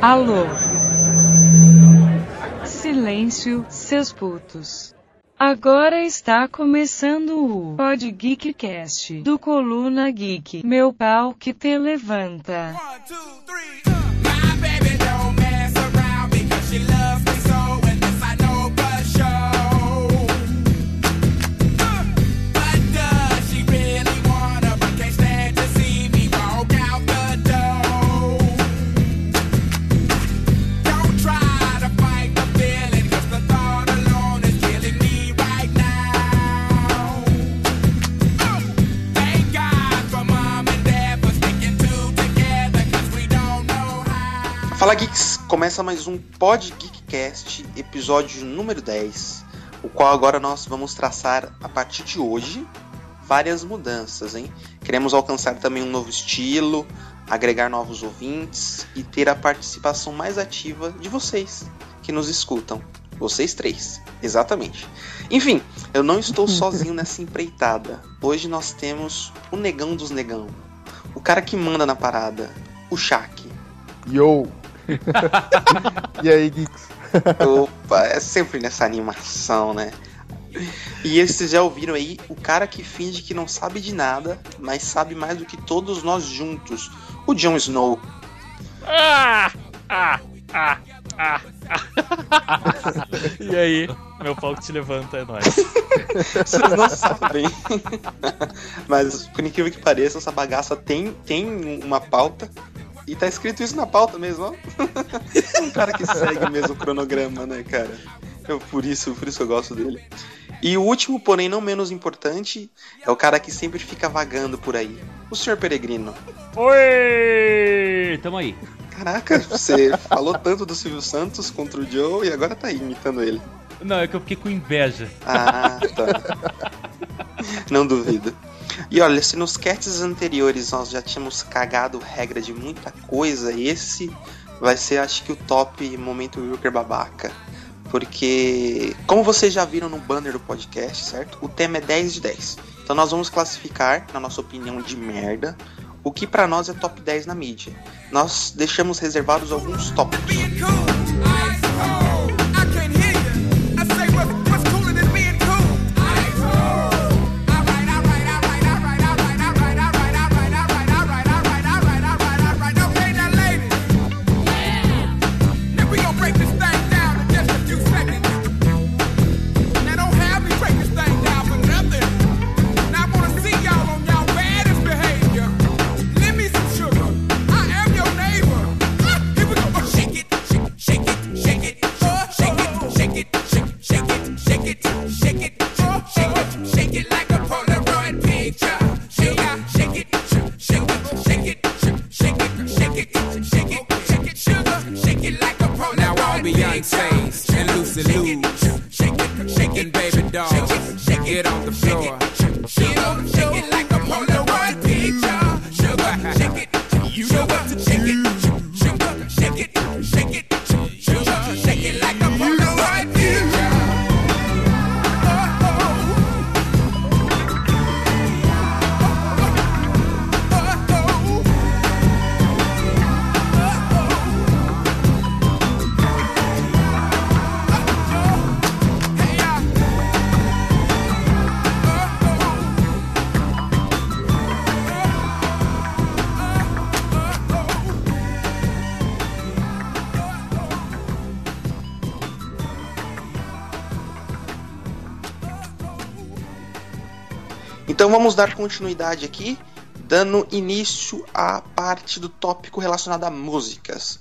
Alô? Silêncio, seus putos. Agora está começando o Pod Geekcast do Coluna Geek. Meu pau que te levanta. One, two, Fala Geeks, começa mais um Pod Geekcast, episódio número 10, o qual agora nós vamos traçar a partir de hoje várias mudanças, hein? Queremos alcançar também um novo estilo, agregar novos ouvintes e ter a participação mais ativa de vocês que nos escutam. Vocês três, exatamente. Enfim, eu não estou sozinho nessa empreitada. Hoje nós temos o negão dos negão, o cara que manda na parada, o Shaq. Yo! e aí, Geeks? Opa, é sempre nessa animação, né? E esses já ouviram aí o cara que finge que não sabe de nada, mas sabe mais do que todos nós juntos. O Jon Snow. Ah! Ah! Ah! Ah! e aí, meu pau que te levanta é nóis. Vocês não sabem. mas por incrível que pareça, essa bagaça tem, tem uma pauta. E tá escrito isso na pauta mesmo, ó. um cara que segue mesmo o cronograma, né, cara? Eu, por isso, por isso eu gosto dele. E o último, porém não menos importante, é o cara que sempre fica vagando por aí. O Sr. Peregrino. Oi! Tamo aí. Caraca, você falou tanto do Silvio Santos contra o Joe e agora tá aí imitando ele. Não, é que eu fiquei com inveja. Ah, tá. Não duvido. E olha, se nos casts anteriores nós já tínhamos cagado regra de muita coisa, esse vai ser acho que o top momento Wilker babaca. Porque, como vocês já viram no banner do podcast, certo? O tema é 10 de 10. Então nós vamos classificar, na nossa opinião de merda, o que pra nós é top 10 na mídia. Nós deixamos reservados alguns tópicos. Então vamos dar continuidade aqui, dando início à parte do tópico relacionado a músicas.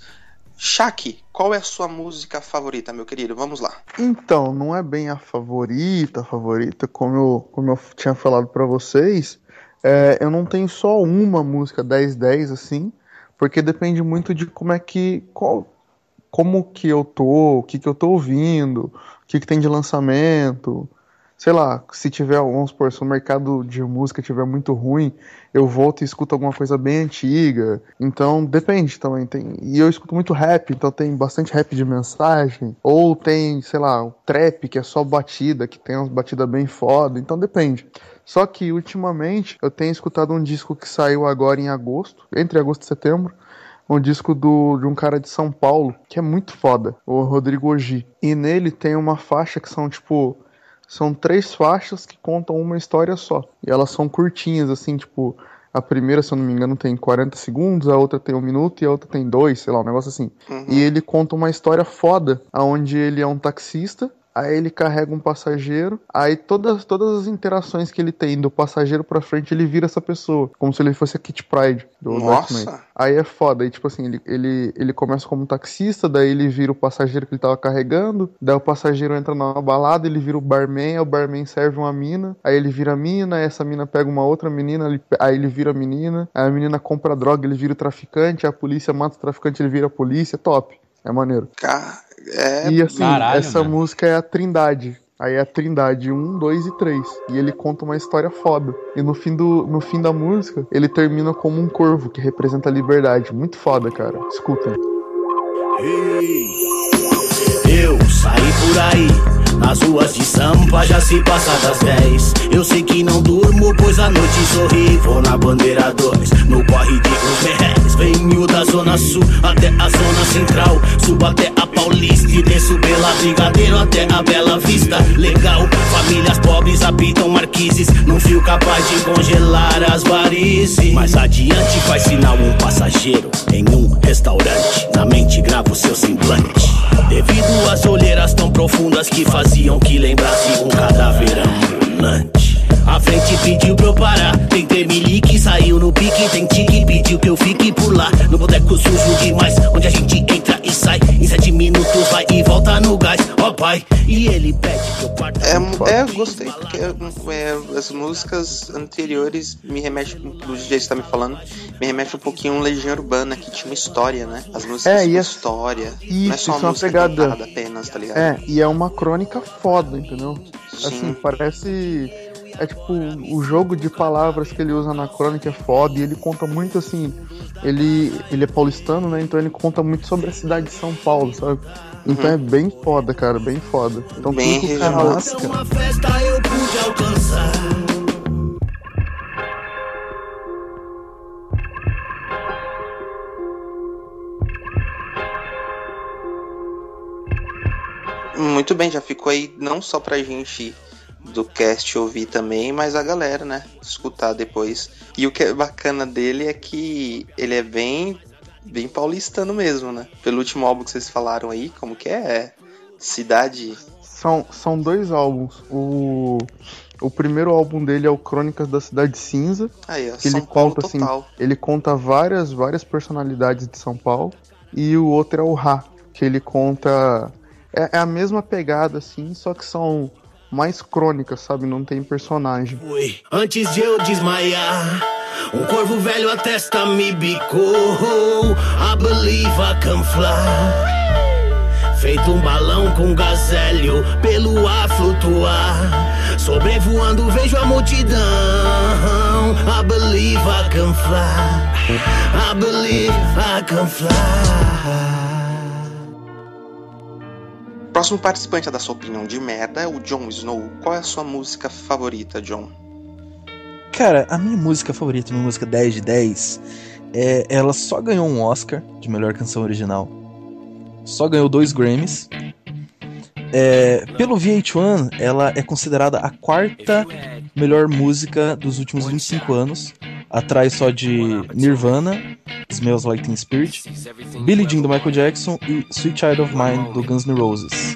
Shaq, qual é a sua música favorita, meu querido? Vamos lá. Então, não é bem a favorita, a favorita, como eu, como eu tinha falado pra vocês. É, eu não tenho só uma música 10-10 assim, porque depende muito de como é que. Qual, como que eu tô, o que, que eu tô ouvindo, o que, que tem de lançamento. Sei lá, se tiver, vamos supor, se o mercado de música tiver muito ruim, eu volto e escuto alguma coisa bem antiga. Então depende também. Tem, e eu escuto muito rap, então tem bastante rap de mensagem. Ou tem, sei lá, trap, que é só batida, que tem umas batidas bem foda. Então depende. Só que ultimamente eu tenho escutado um disco que saiu agora em agosto, entre agosto e setembro, um disco do, de um cara de São Paulo, que é muito foda, o Rodrigo Ogi. E nele tem uma faixa que são, tipo, são três faixas que contam uma história só. E elas são curtinhas, assim, tipo, a primeira, se eu não me engano, tem 40 segundos, a outra tem um minuto e a outra tem dois, sei lá, um negócio assim. E ele conta uma história foda, onde ele é um taxista aí ele carrega um passageiro, aí todas, todas as interações que ele tem do passageiro pra frente, ele vira essa pessoa, como se ele fosse a Kit Pride do Nossa. Batman. Aí é foda, aí tipo assim, ele, ele, ele começa como taxista, daí ele vira o passageiro que ele tava carregando, daí o passageiro entra numa balada, ele vira o barman, aí o barman serve uma mina, aí ele vira a mina, aí essa mina pega uma outra menina, ele- aí ele vira a menina, aí a menina compra droga, ele vira o traficante, a polícia mata o traficante, ele vira a polícia, top. É maneiro. Ca- É, E assim, Caralho, essa mano. música é a Trindade. Aí é a Trindade 1, 2 e 3. E ele conta uma história foda. E no fim, do, no fim da música, ele termina como um corvo, que representa a liberdade. Muito foda, cara. Escutem. Eu saí por aí, nas ruas de Sampa já se passa das 10. Eu sei que não durmo, pois a noite sorri. Vou na bandeira 2, no corre de merréis. Venho da zona sul até a zona central. Subo até a Paulista e desço pela Brigadeiro até a Bela Vista. Legal, famílias pobres habitam marquises. Num fio capaz de congelar as varizes. Mais adiante faz sinal um passageiro em um restaurante. Na mente gravo seu semblante. Devido às olheiras tão profundas que faziam que lembrasse um cadáver ambulante. A frente pediu pra eu parar. Tem termelique, saiu no pique. Tem tique, pediu que eu fique por lá. No boteco sujo demais, onde a gente entra e sai. Em sete minutos vai e volta no gás. Ó pai, e ele pede que eu parta. É, é, gostei, porque é, as músicas anteriores me remetem, do jeito que você tá me falando, me remete um pouquinho a um Legião Urbana, que tinha uma história, né? As músicas É, e as- história. não é Isso, só isso é uma música pegada. apenas, tá ligado? É, e é uma crônica foda, entendeu? Sim. Assim, parece. É tipo, o jogo de palavras que ele usa na crônica é foda e ele conta muito assim. Ele, ele é paulistano, né? Então ele conta muito sobre a cidade de São Paulo, sabe? Então é bem foda, cara, bem foda. Então Bem tudo que o cara regional. lança, cara, Uma festa eu pude alcançar. Muito bem, já ficou aí não só pra gente do cast ouvir também, mas a galera, né? Escutar depois. E o que é bacana dele é que ele é bem, bem paulistano mesmo, né? Pelo último álbum que vocês falaram aí, como que é? É Cidade. São, são dois álbuns. O, o primeiro álbum dele é o Crônicas da Cidade Cinza. Aí, ó, Que São ele Paulo conta assim, total. ele conta várias, várias personalidades de São Paulo. E o outro é o Ra, que ele conta. É, é a mesma pegada, assim, só que são mais crônicas, sabe? Não tem personagem. Antes de eu desmaiar. Um corvo velho a testa me bicou. I believe I can fly. Feito um balão com gazélio pelo ar flutuar. Sobrevoando vejo a multidão. I believe I can fly. I believe I can fly. Próximo participante a dar sua opinião de merda é o Jon Snow. Qual é a sua música favorita, John? Cara, a minha música favorita, minha música 10 de 10, é, ela só ganhou um Oscar de melhor canção original. Só ganhou dois Grammys. É, pelo VH1, ela é considerada a quarta melhor música dos últimos 25 anos, atrás só de Nirvana, Smells Like Teen Spirit, Billie Jean do Michael Jackson e Sweet Child of Mine do Guns N' Roses.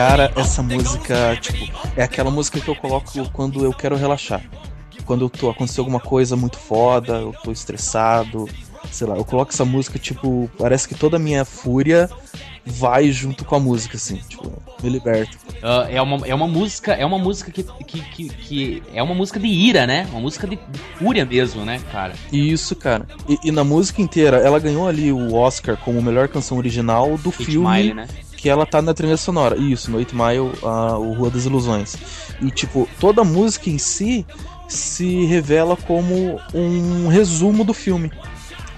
Cara, essa música, tipo, é aquela música que eu coloco quando eu quero relaxar. Quando eu tô aconteceu alguma coisa muito foda, eu tô estressado, sei lá, eu coloco essa música, tipo, parece que toda a minha fúria vai junto com a música, assim, tipo, me liberta. Ah, é, uma, é uma música, é uma música que, que, que, que é uma música de ira, né? Uma música de fúria mesmo, né, cara? Isso, cara. E, e na música inteira, ela ganhou ali o Oscar como melhor canção original do Eight filme Mile, né? Que ela tá na trilha sonora. Isso, no 8 Mile, a, o Rua das Ilusões. E, tipo, toda a música em si se revela como um resumo do filme.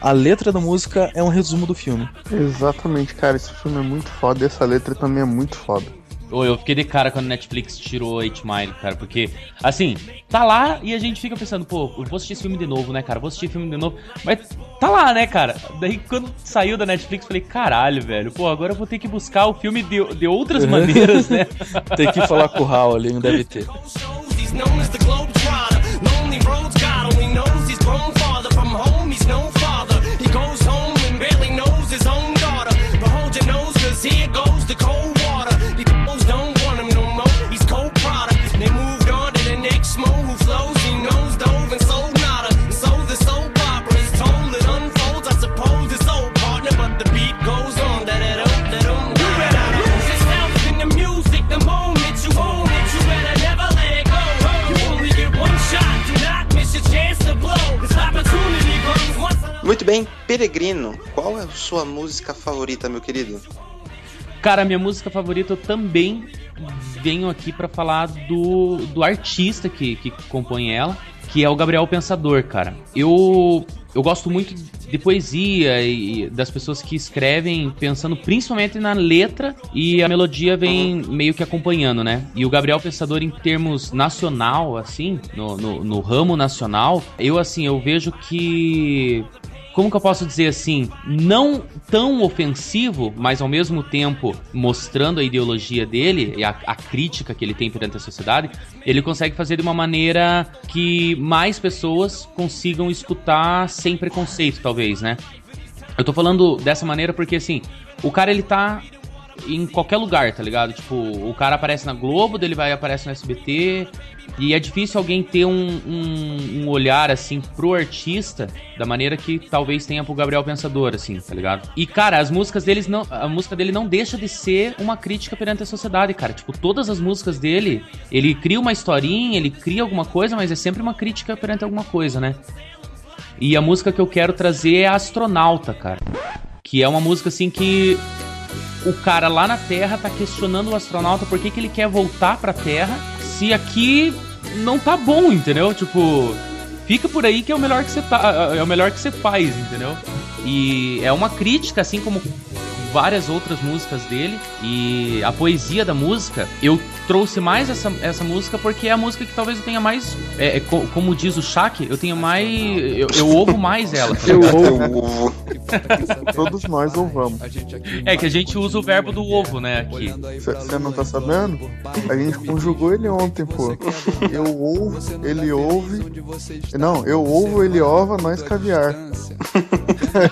A letra da música é um resumo do filme. Exatamente, cara, esse filme é muito foda e essa letra também é muito foda. Ô, eu fiquei de cara quando a Netflix tirou 8 Mile, cara, porque, assim, tá lá e a gente fica pensando, pô, eu vou assistir esse filme de novo, né, cara? Vou assistir esse filme de novo. Mas tá lá, né, cara? Daí quando saiu da Netflix, eu falei, caralho, velho, pô, agora eu vou ter que buscar o filme de, de outras maneiras, né? Tem que falar com o Hal ali, não deve ter. He goes home and barely knows his own daughter. But hold your nose, cause here goes the cold Muito bem, Peregrino, qual é a sua música favorita, meu querido? Cara, minha música favorita eu também venho aqui pra falar do, do artista que, que compõe ela, que é o Gabriel Pensador, cara. Eu, eu gosto muito de poesia e das pessoas que escrevem pensando principalmente na letra e a melodia vem meio que acompanhando, né? E o Gabriel Pensador, em termos nacional, assim, no, no, no ramo nacional, eu, assim, eu vejo que como que eu posso dizer assim, não tão ofensivo, mas ao mesmo tempo mostrando a ideologia dele e a, a crítica que ele tem perante a sociedade, ele consegue fazer de uma maneira que mais pessoas consigam escutar sem preconceito, talvez, né? Eu tô falando dessa maneira porque, assim, o cara ele tá em qualquer lugar, tá ligado? Tipo, o cara aparece na Globo, dele vai aparece no SBT. E é difícil alguém ter um, um, um olhar, assim, pro artista da maneira que talvez tenha pro Gabriel Pensador, assim, tá ligado? E, cara, as músicas deles não. A música dele não deixa de ser uma crítica perante a sociedade, cara. Tipo, todas as músicas dele, ele cria uma historinha, ele cria alguma coisa, mas é sempre uma crítica perante alguma coisa, né? E a música que eu quero trazer é Astronauta, cara. Que é uma música assim que o cara lá na Terra tá questionando o astronauta por que, que ele quer voltar pra Terra se aqui não tá bom, entendeu? Tipo, fica por aí que é o melhor que você tá, é o melhor que você faz, entendeu? E é uma crítica assim como várias outras músicas dele e a poesia da música, eu trouxe mais essa, essa música porque é a música que talvez eu tenha mais, é, é, co- como diz o Shaq, eu tenho mais, eu, eu ouvo mais ela. tá Eu ouvo. Todos nós ouvamos. É que a gente usa o verbo do ovo, né, aqui. Você não tá sabendo? A gente conjugou ele ontem, pô. Eu ouvo, ele ouve. Não, eu ouvo, ele ova, nós caviar.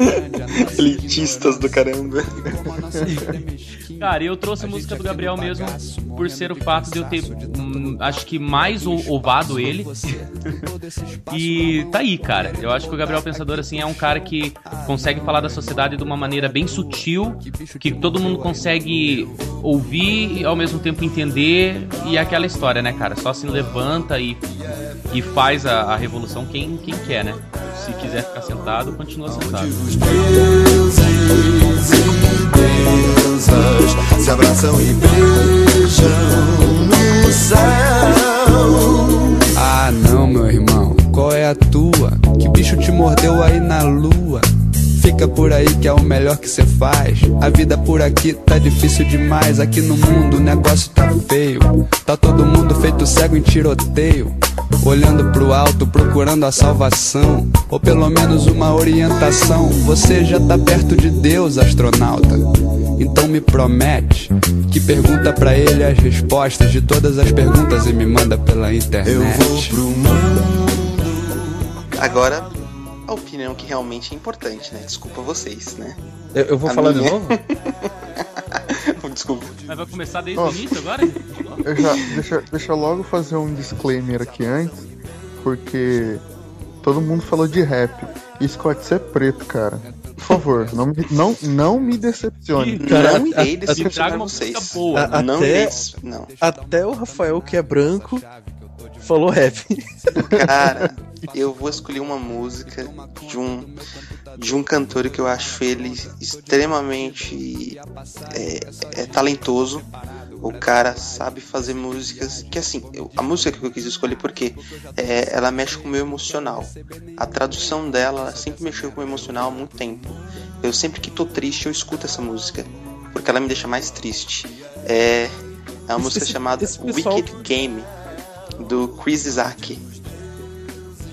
Elitistas do caramba. Cara, eu trouxe a música do Gabriel mesmo por ser o fato de eu ter, hum, acho que mais o- ovado ele. e tá aí, cara. Eu acho que o Gabriel Pensador, assim, é um cara que consegue falar da sociedade de uma maneira bem sutil, que todo mundo consegue ouvir e ao mesmo tempo entender. E é aquela história, né, cara? Só se levanta e, e faz a, a revolução quem, quem quer, né? Se quiser ficar sentado, continua sentado. Deusas se abraçam e beijam no céu. Ah, não, meu irmão, qual é a tua? Que bicho te mordeu aí na lua? Fica por aí que é o melhor que cê faz. A vida por aqui tá difícil demais. Aqui no mundo o negócio tá feio. Tá todo mundo feito cego em tiroteio. Olhando pro alto, procurando a salvação. Ou pelo menos uma orientação. Você já tá perto de Deus, astronauta. Então me promete que pergunta pra ele as respostas de todas as perguntas e me manda pela internet. Eu vou pro mundo. Agora, a opinião que realmente é importante, né? Desculpa vocês, né? Eu, eu vou A falar minha. de novo? Desculpa. Mas vai começar desde o início agora? Eu já, deixa, deixa eu logo fazer um disclaimer aqui antes, porque todo mundo falou de rap. Isso pode ser preto, cara. favor, não, me- não, não me decepcione. Cara, não irei decepcionar uma vocês. boa. A- Não até- irei des- Não. Até o Rafael, que é branco, falou rap. Cara, eu vou escolher uma música de um de um cantor que eu acho ele extremamente é, é talentoso. O cara sabe fazer músicas que assim, eu- a música que eu quis escolher porque é, ela mexe com o meu emocional. A tradução dela ela sempre mexeu com o meu emocional há muito tempo. Eu sempre que tô triste eu escuto essa música porque ela me deixa mais triste. É, é uma Esse- música chamada esse pessoal- Wicked Game do Chris Isaac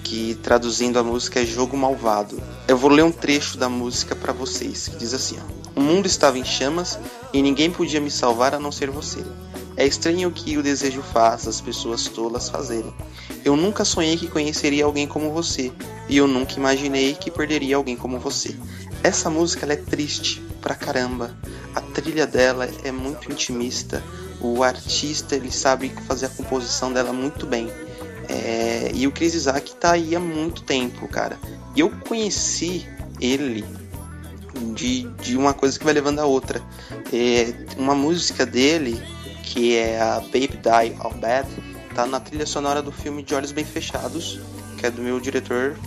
que traduzindo a música é Jogo Malvado. Eu vou ler um trecho da música pra vocês, que diz assim: ó, O mundo estava em chamas e ninguém podia me salvar a não ser você. É estranho o que o desejo faz as pessoas tolas fazerem. Eu nunca sonhei que conheceria alguém como você, e eu nunca imaginei que perderia alguém como você. Essa música é triste pra caramba. A trilha dela é muito intimista. O artista ele sabe fazer a composição dela muito bem. É, e o Chris Isaac tá aí há muito tempo, cara. E eu conheci ele de, de uma coisa que vai levando a outra. É, uma música dele, que é a Baby Die All Bad, tá na trilha sonora do filme De Olhos Bem Fechados, que é do meu diretor,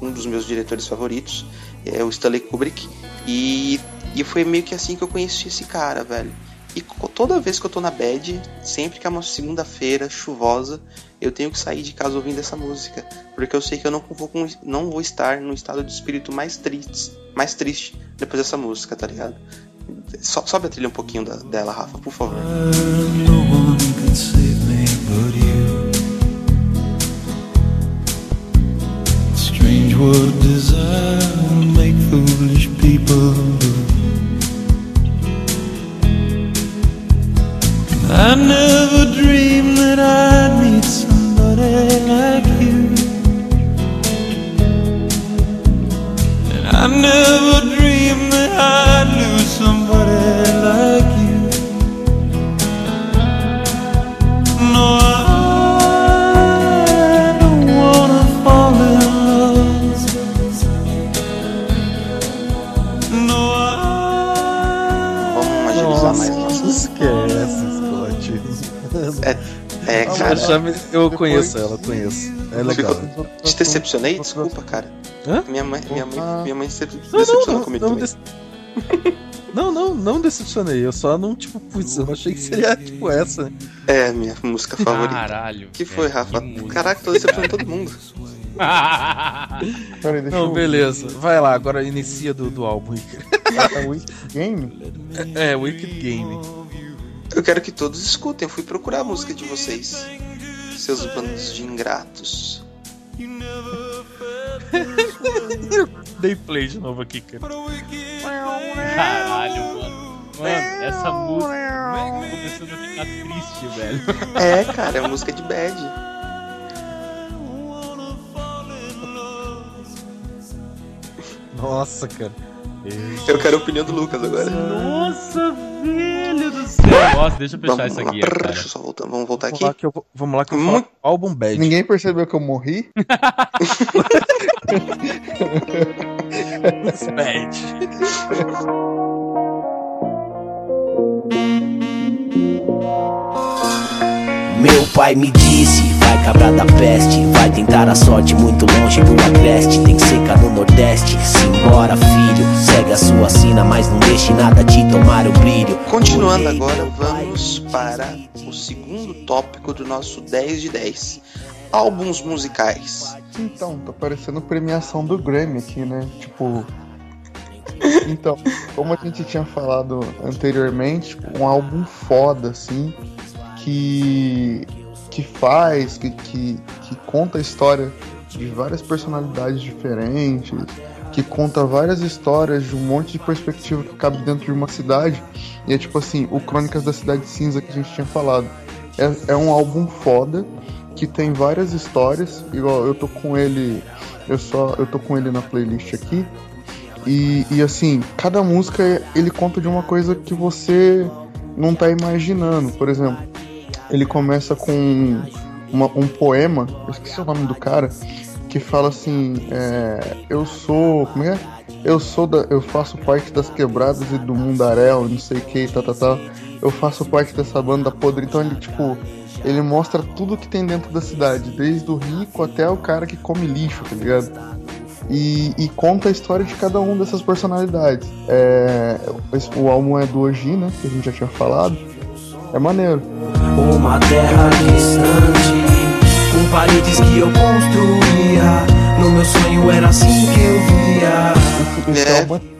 um dos meus diretores favoritos, é o Stanley Kubrick. E, e foi meio que assim que eu conheci esse cara, velho. E toda vez que eu tô na bad, sempre que é uma segunda-feira chuvosa, eu tenho que sair de casa ouvindo essa música. Porque eu sei que eu não vou, não vou estar no estado de espírito mais triste, mais triste depois dessa música, tá ligado? So, sobe a trilha um pouquinho da- dela, Rafa, por favor. Strange what desire make foolish people I never dreamed that I'd meet somebody like you. And I never dreamed that I'd cara. já me- eu conheço ela, conheço. É legal. Ficou- Te decepcionei? Desculpa, cara. Hã? Minha mãe, minha mãe, minha mãe se Não, decepcionou não, comigo não, também. dece- não, não, não decepcionei. Eu só não, tipo, putz, eu não achei que seria tipo essa. É, minha música favorita. Caralho. que foi, Rafa? Caraca, tô decepcionando todo mundo. Peraí, deixa Não, eu beleza. Vai lá, agora inicia do, do álbum. É Wicked Game? É, é, Wicked Game. Eu quero que todos escutem. Eu fui procurar a música de vocês. Seus bandos de ingratos. Dei play de novo aqui, cara. Caralho, mano. Mano, essa música começando a ficar triste, velho. É, cara, é música de bad. Nossa, cara. Eu quero a opinião do Lucas agora. Nossa, velho do céu. Nossa, deixa eu fechar Vamos isso lá, aqui, cara. deixa eu só voltar, vamos voltar Vamos aqui. lá que eu vou, vamos lá que eu vou Muito- álbum bad. Ninguém percebeu que eu morri? bad. Meu pai me disse, vai cabra da peste Vai tentar a sorte muito longe do agreste Tem seca no nordeste, simbora filho Segue a sua sina, mas não deixe nada te tomar o brilho Continuando agora, vamos para o segundo tópico do nosso 10 de 10. Álbuns musicais. Então, tá parecendo premiação do Grammy aqui, né? Tipo. Então, como a gente tinha falado anteriormente, tipo, um álbum foda, assim, que. que faz, que, que, que conta a história de várias personalidades diferentes, que conta várias histórias de um monte de perspectiva que cabe dentro de uma cidade. E é tipo assim, o Crônicas da Cidade Cinza que a gente tinha falado. É, é um álbum foda que tem várias histórias, igual eu tô com ele, eu só eu tô com ele na playlist aqui. E, e assim, cada música ele conta de uma coisa que você não tá imaginando. Por exemplo, ele começa com uma- um poema, eu esqueci o nome do cara, que fala assim: é, Eu sou. Como é? eu sou da. Eu faço parte das quebradas e do mundaréu, não sei o que, tá, tá, tá. Eu faço parte dessa banda podre. Então ele, tipo, ele mostra tudo que tem dentro da cidade, desde o rico até o cara que come lixo, tá ligado? E, e conta a história de cada um dessas personalidades. É, o álbum é do Oji, né? Que a gente já tinha falado. É maneiro. Uma terra distante, com paredes que eu construía. No meu sonho era assim que eu via. É. é-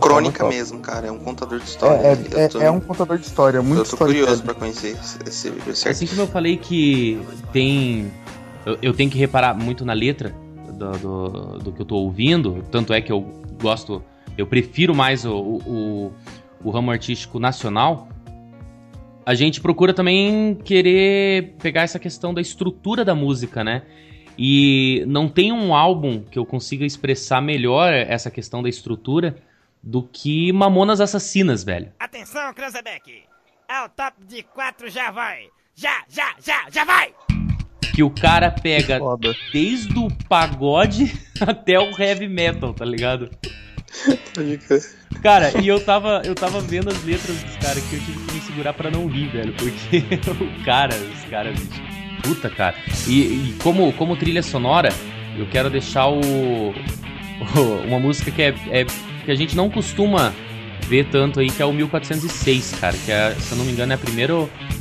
Crônica top. mesmo, cara. É um contador de história. É, é, tô- é um contador de história, muito Eu tô curioso pra conhecer esse, esse, esse Assim como eu falei que tem. Eu, eu tenho que reparar muito na letra do, do, do que eu tô ouvindo. Tanto é que eu gosto. Eu prefiro mais o, o, o- o ramo artístico nacional. A gente procura também querer pegar essa questão da estrutura da música, né? E não tem um álbum que eu consiga expressar melhor essa questão da estrutura do que Mamonas Assassinas, velho. Atenção, Cranzebeck! Ao top de quatro já vai! Já, já, já, já vai! que o cara pega desde o pagode até o heavy metal, tá ligado? Cara, e eu tava, eu tava vendo as letras dos caras que eu tive que me segurar pra não rir, velho, porque o cara, os caras, bicho, puta, cara. E, e como, como trilha sonora, eu quero deixar o, o- uma música que é, é que a gente não costuma ver tanto aí, que é o 1406, cara, que é, se eu não me engano é a primeira,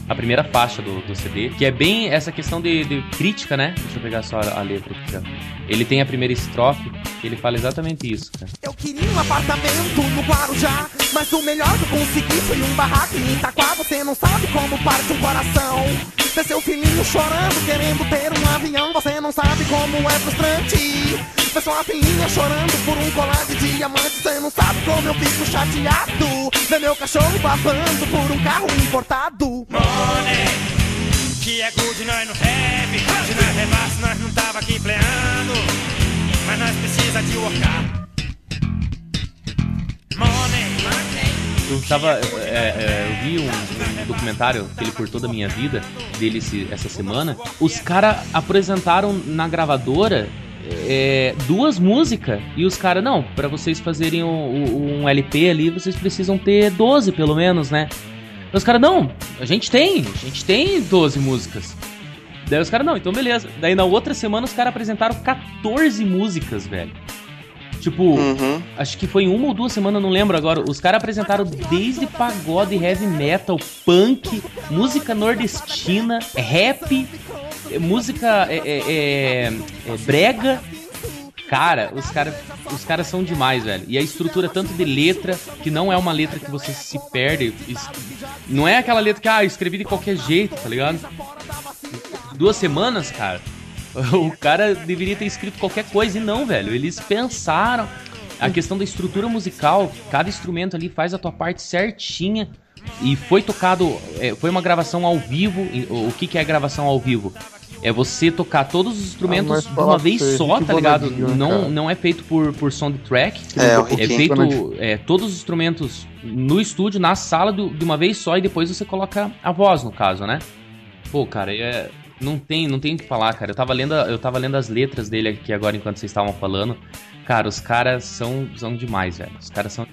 a primeira faixa do, do CD, que é bem essa questão de, de crítica, né? Deixa eu pegar só a, letra aqui, ó. Ele tem a primeira estrofe, ele fala exatamente isso, cara. Eu queria um apartamento no Guarujá, mas o melhor que eu consegui foi um barraco em Itaquá. Você não sabe como parte um coração. Ver seu filhinho chorando, querendo ter um avião. Você não sabe como é frustrante. Ver sua filhinha chorando por um colar de diamante. Você não sabe como eu fico chateado. Ver meu cachorro babando por um carro importado. Eu tava. é, é, eu vi um, um documentário que ele por toda minha vida, dele esse- essa semana. Os caras apresentaram na gravadora é, duas músicas e os caras, não, pra vocês fazerem o- um LP ali, vocês precisam ter 12 pelo menos, né? Os caras, não, a gente tem, a gente tem 12 músicas. Daí os caras, não, então beleza. Daí na outra semana os caras apresentaram 14 músicas, velho. Tipo, acho que foi em uma ou duas semanas, não lembro agora. Os caras apresentaram desde pagode, heavy metal, punk, música nordestina, rap, eh, música é, é, é, brega. Cara, os caras os caras são demais, velho. E a estrutura tanto de letra, que não é uma letra que você se perde. Não é aquela letra que, ah, escrevi de qualquer jeito, tá ligado? Duas semanas, cara. O cara deveria ter escrito qualquer coisa e não, velho. Eles pensaram. A questão da estrutura musical, cada instrumento ali faz a tua parte certinha. E foi tocado, é, foi uma gravação ao vivo. O que, que é gravação ao vivo? É você tocar todos os Ah, instrumentos mas de fala uma vez só, Rick tá ligado? Né, Não, cara? não é feito por, por soundtrack. É, é Rick feito é, todos os instrumentos no estúdio, na sala, do- de uma vez só, e depois você coloca a voz, no caso, né? Pô, cara, é, não tem, não tem o que falar, cara. Eu tava lendo, eu tava lendo as letras dele aqui agora enquanto vocês estavam falando. Cara, os caras são, são demais, velho. Os caras são.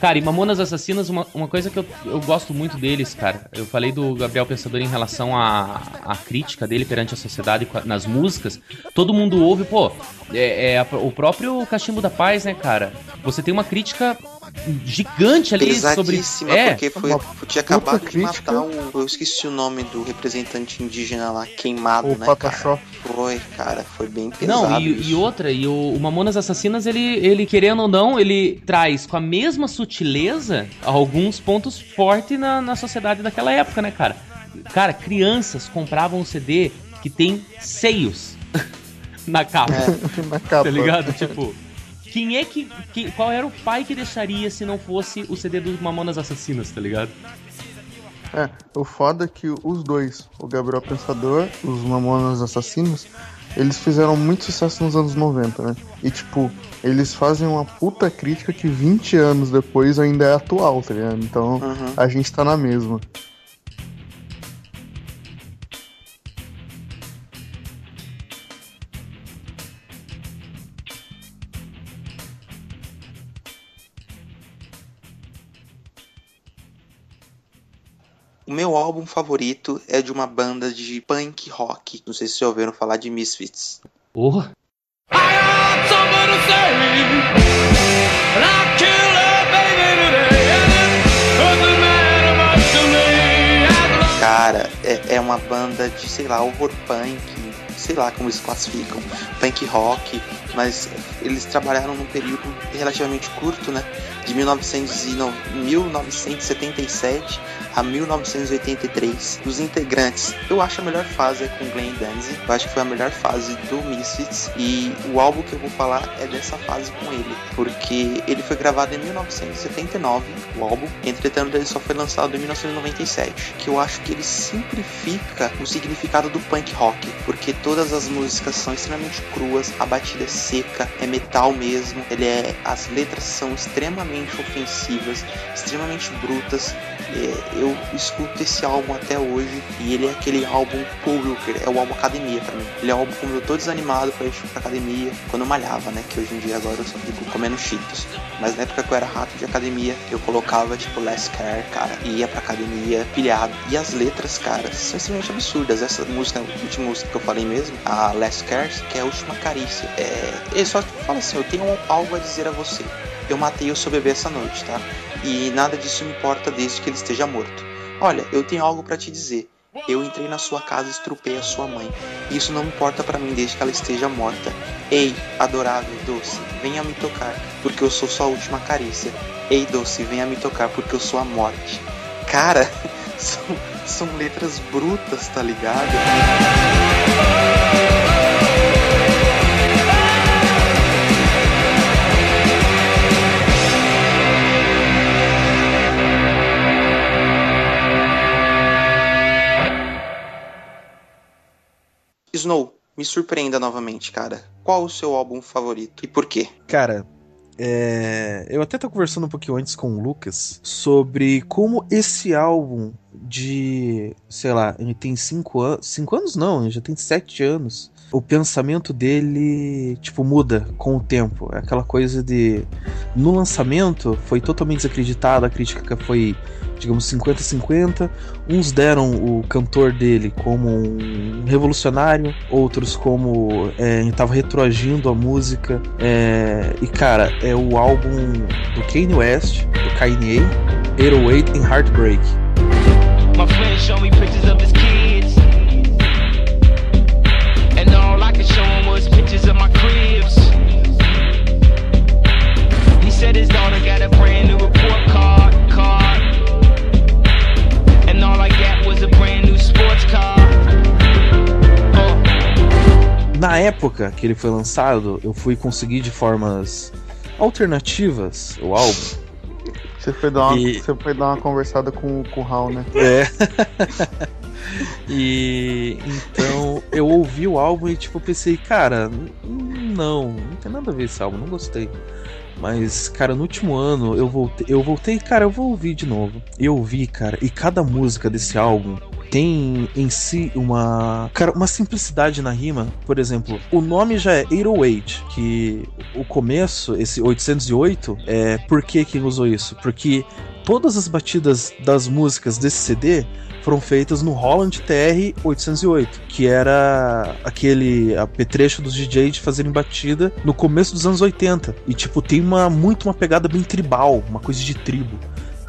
Cara, e Mamonas Assassinas, uma, uma coisa que eu, eu gosto muito deles, cara. Eu falei do Gabriel Pensador em relação à, à crítica dele perante a sociedade nas músicas. Todo mundo ouve, pô, é, é o próprio Cachimbo da Paz, né, cara? Você tem uma crítica gigante ali sobre. É, porque foi, tinha acabado de matar um. Eu esqueci o nome do representante indígena lá, queimado, O né, Pataxó. cara? Foi, cara, foi bem pesado. Não, e, e outra, e o, o Mamonas Assassinas, ele, ele, querendo ou não, ele traz com a mesma sutileza alguns pontos fortes na, na sociedade daquela época, né, cara? Cara, crianças compravam um CD que tem seios na capa. Na capa. Tá ligado? Tipo, quem é que, que- Qual era o pai que deixaria se não fosse o CD dos Mamonas Assassinas, tá ligado? É, o foda é que os dois, o Gabriel Pensador, os Mamonas Assassinos, eles fizeram muito sucesso nos anos 90, né? E tipo, eles fazem uma puta crítica que 20 anos depois ainda é atual, tá ligado? Então Uhum. a gente tá na mesma. Álbum favorito é de uma banda de punk rock. Não sei se vocês ouviram falar de Misfits. Porra! Cara, é, é uma banda de, sei lá, horror punk, sei lá como eles classificam, punk rock, mas eles trabalharam num período relativamente curto, né? De 1900 e no- 1977 a 1983. Os integrantes, eu acho a melhor fase é com Glenn Danzig, eu acho que foi a melhor fase do Misfits e o álbum que eu vou falar é dessa fase com ele, porque ele foi gravado em 1979, o álbum, entretanto ele só foi lançado em 1997, que eu acho que ele simplifica o significado do punk rock, porque todas as músicas são extremamente cruas, a batida é seca, é metal mesmo, ele é, as letras são extremamente ofensivas, extremamente brutas. É, eu escuto esse álbum até hoje e ele é aquele álbum Paul é o álbum academia pra mim. Ele é um álbum como eu tô desanimado pra ir pra academia quando eu malhava, né? Que hoje em dia agora eu só fico comendo cheetos. Mas na época que eu era rato de academia, eu colocava tipo Last Care, cara, e ia pra academia pilhado. E as letras, cara, são extremamente absurdas. Essa música, a última música que eu falei mesmo, a Last Care, que é a última carícia. É, ele só fala assim: eu tenho algo a dizer a você. Eu matei o seu bebê essa noite, tá? E nada disso me importa desde que ele esteja morto. Olha, eu tenho algo para te dizer. Eu entrei na sua casa e estrupei a sua mãe. Isso não importa para mim desde que ela esteja morta. Ei, adorável, doce, venha me tocar, porque eu sou sua última carícia. Ei, doce, venha me tocar, porque eu sou a morte. Cara, são, são letras brutas, tá ligado? Snow, me surpreenda novamente, cara. Qual o seu álbum favorito e por quê? Cara, é, eu até tô conversando um pouquinho antes com o Lucas sobre como esse álbum de, sei lá, ele tem cinco anos, cinco anos não, ele já tem sete anos. O pensamento dele, tipo, muda com o tempo. É aquela coisa de. No lançamento, foi totalmente desacreditado, a crítica foi, digamos, 50-50. Uns deram o cantor dele como um revolucionário, outros como é, ele tava retroagindo a música. É, e cara, é o álbum do Kanye West, do Kanye, 808 and Heartbreak. My friends show me pictures of Na época que ele foi lançado, eu fui conseguir de formas alternativas o álbum. Você foi dar uma, E- você foi dar uma conversada com, com o Hal, né? É. e então eu ouvi o álbum e tipo pensei, cara, não, não tem nada a ver esse álbum, não gostei. Mas, cara, no último ano eu voltei, eu voltei, cara, eu vou ouvir de novo. Eu ouvi, cara, e cada música desse álbum tem em si uma, cara, uma simplicidade na rima. Por exemplo, o nome já é 808, que o começo, esse 808, é por que que usou isso? Porque todas as batidas das músicas desse CD foram feitas no Holland TR 808, que era aquele apetrecho dos DJs de fazerem batida no começo dos anos 80. E tipo, tem uma muito uma pegada bem tribal, uma coisa de tribo.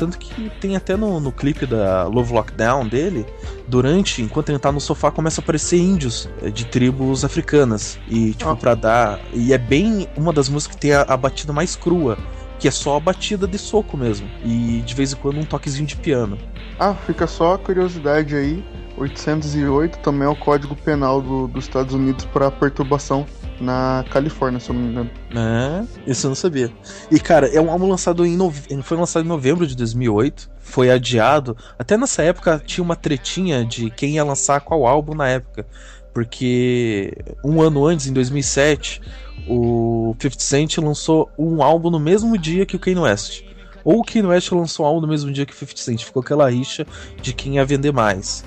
Tanto que tem até no, no clipe da Love Lockdown dele, durante, enquanto ele tá no sofá, começa a aparecer índios eh, de tribos africanas. E, tipo, pra dar. E é bem uma das músicas que tem a, a batida mais crua, que é só a batida de soco mesmo. E de vez em quando um toquezinho de piano. Ah, fica só a curiosidade aí. 808 também é o código penal do- dos Estados Unidos para perturbação na Califórnia, se eu não me engano. É, isso eu não sabia. E cara, é um álbum lançado em nove... foi lançado em novembro de 2008, foi adiado. Até nessa época tinha uma tretinha de quem ia lançar qual álbum na época, porque um ano antes, em 2007, o 50 Cent lançou um álbum no mesmo dia que o Kanye West. Ou o Kanye West lançou um álbum no mesmo dia que o 50 Cent, ficou aquela rixa de quem ia vender mais.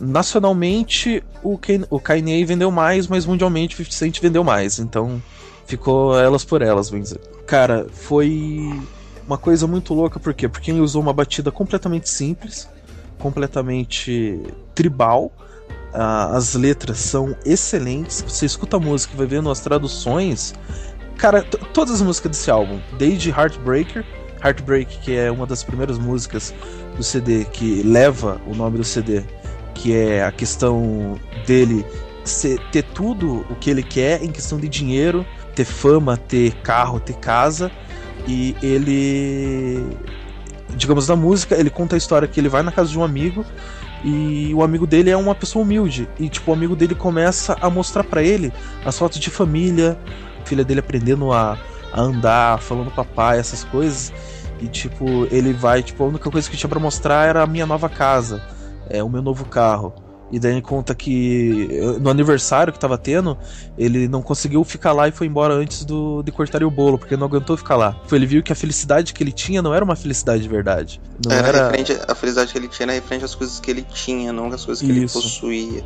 Nacionalmente, o, Ken, o Kanye vendeu mais, mas mundialmente o 50 Cent vendeu mais. Então, ficou elas por elas, vamos dizer. Cara, foi uma coisa muito louca, por quê? Porque ele usou uma batida completamente simples, completamente tribal. Ah, as letras são excelentes. Você escuta a música e vai vendo as traduções. Cara, todas as músicas desse álbum, desde Heartbreaker, Heartbreak, que é uma das primeiras músicas do CD que leva o nome do CD, que é a questão dele ser- ter tudo o que ele quer em questão de dinheiro, ter fama, ter carro, ter casa, e ele digamos, na música, ele conta a história que ele vai na casa de um amigo e o amigo dele é uma pessoa humilde. E, tipo, o amigo dele começa a mostrar pra ele as fotos de família, a filha dele aprendendo a, a andar, falando papai, essas coisas. E, tipo, ele vai, tipo, a única coisa que tinha pra mostrar era a minha nova casa, é o meu novo carro. E daí ele conta que no aniversário que tava tendo, ele não conseguiu ficar lá e foi embora antes do, de cortarem o bolo, porque não aguentou ficar lá. Foi ele viu que a felicidade que ele tinha não era uma felicidade de verdade. Não era, era, referente, a felicidade que ele tinha era referente às coisas que ele tinha, não às coisas que ele Isso. possuía.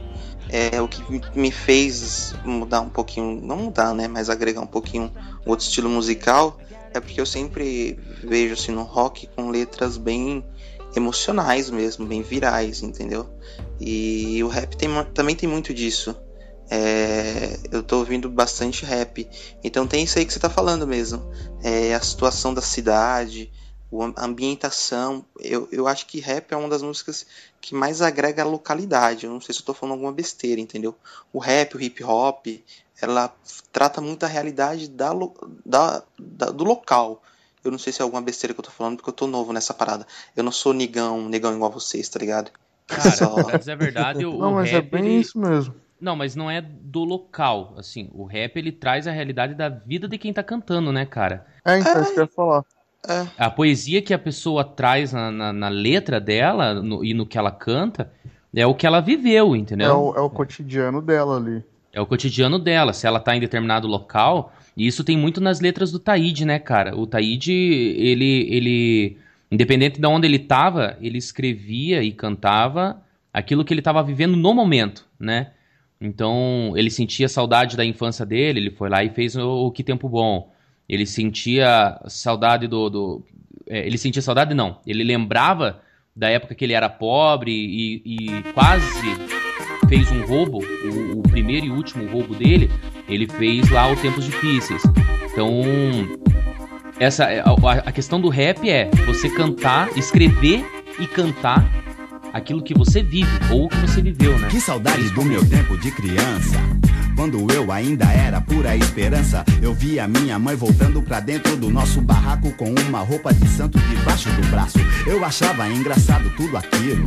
É o que me fez mudar um pouquinho, não mudar, né, mas agregar um pouquinho outro estilo musical, é porque eu sempre vejo assim no rock com letras bem emocionais mesmo, bem virais, entendeu? E o rap tem, também tem muito disso. É, eu tô ouvindo bastante rap. Então tem isso aí que você tá falando mesmo. É, a situação da cidade, a ambientação. Eu, eu acho que rap é uma das músicas que mais agrega a localidade. Eu não sei se eu tô falando alguma besteira, entendeu? O rap, o hip hop, ela trata muito a realidade da, da, da- do local. Eu não sei se é alguma besteira que eu tô falando, porque eu tô novo nessa parada. Eu não sou negão, negão igual vocês, tá ligado? Cara, dizer a verdade, o, Não, o mas é rap. bem ele- isso mesmo. Não, mas não é do local, assim. O rap ele traz a realidade da vida de quem tá cantando, né, cara? É, então, isso que eu ia falar. A poesia que a pessoa traz na, na, na letra dela no- e no que ela canta é o que ela viveu, entendeu? É o, é o cotidiano dela ali. É o cotidiano dela. Se ela tá em determinado local, e isso tem muito nas letras do Taíde, né, cara? O Taíde, ele, ele, independente de onde ele tava, ele escrevia e cantava aquilo que ele tava vivendo no momento, né? Então, ele sentia saudade da infância dele, ele foi lá e fez o, o Que Tempo Bom. Ele sentia saudade do... do é, ele sentia saudade, não. Ele lembrava da época que ele era pobre e, e quase fez um roubo, o, o primeiro e último roubo dele, ele fez lá o Tempos Difíceis. Então, essa é- a, a questão do rap é você cantar, escrever e cantar aquilo que você vive ou o que você viveu, né? Que saudade do meu tempo de criança. Quando eu ainda era pura esperança, eu via minha mãe voltando pra dentro do nosso barraco com uma roupa de santo debaixo do braço. Eu achava engraçado tudo aquilo.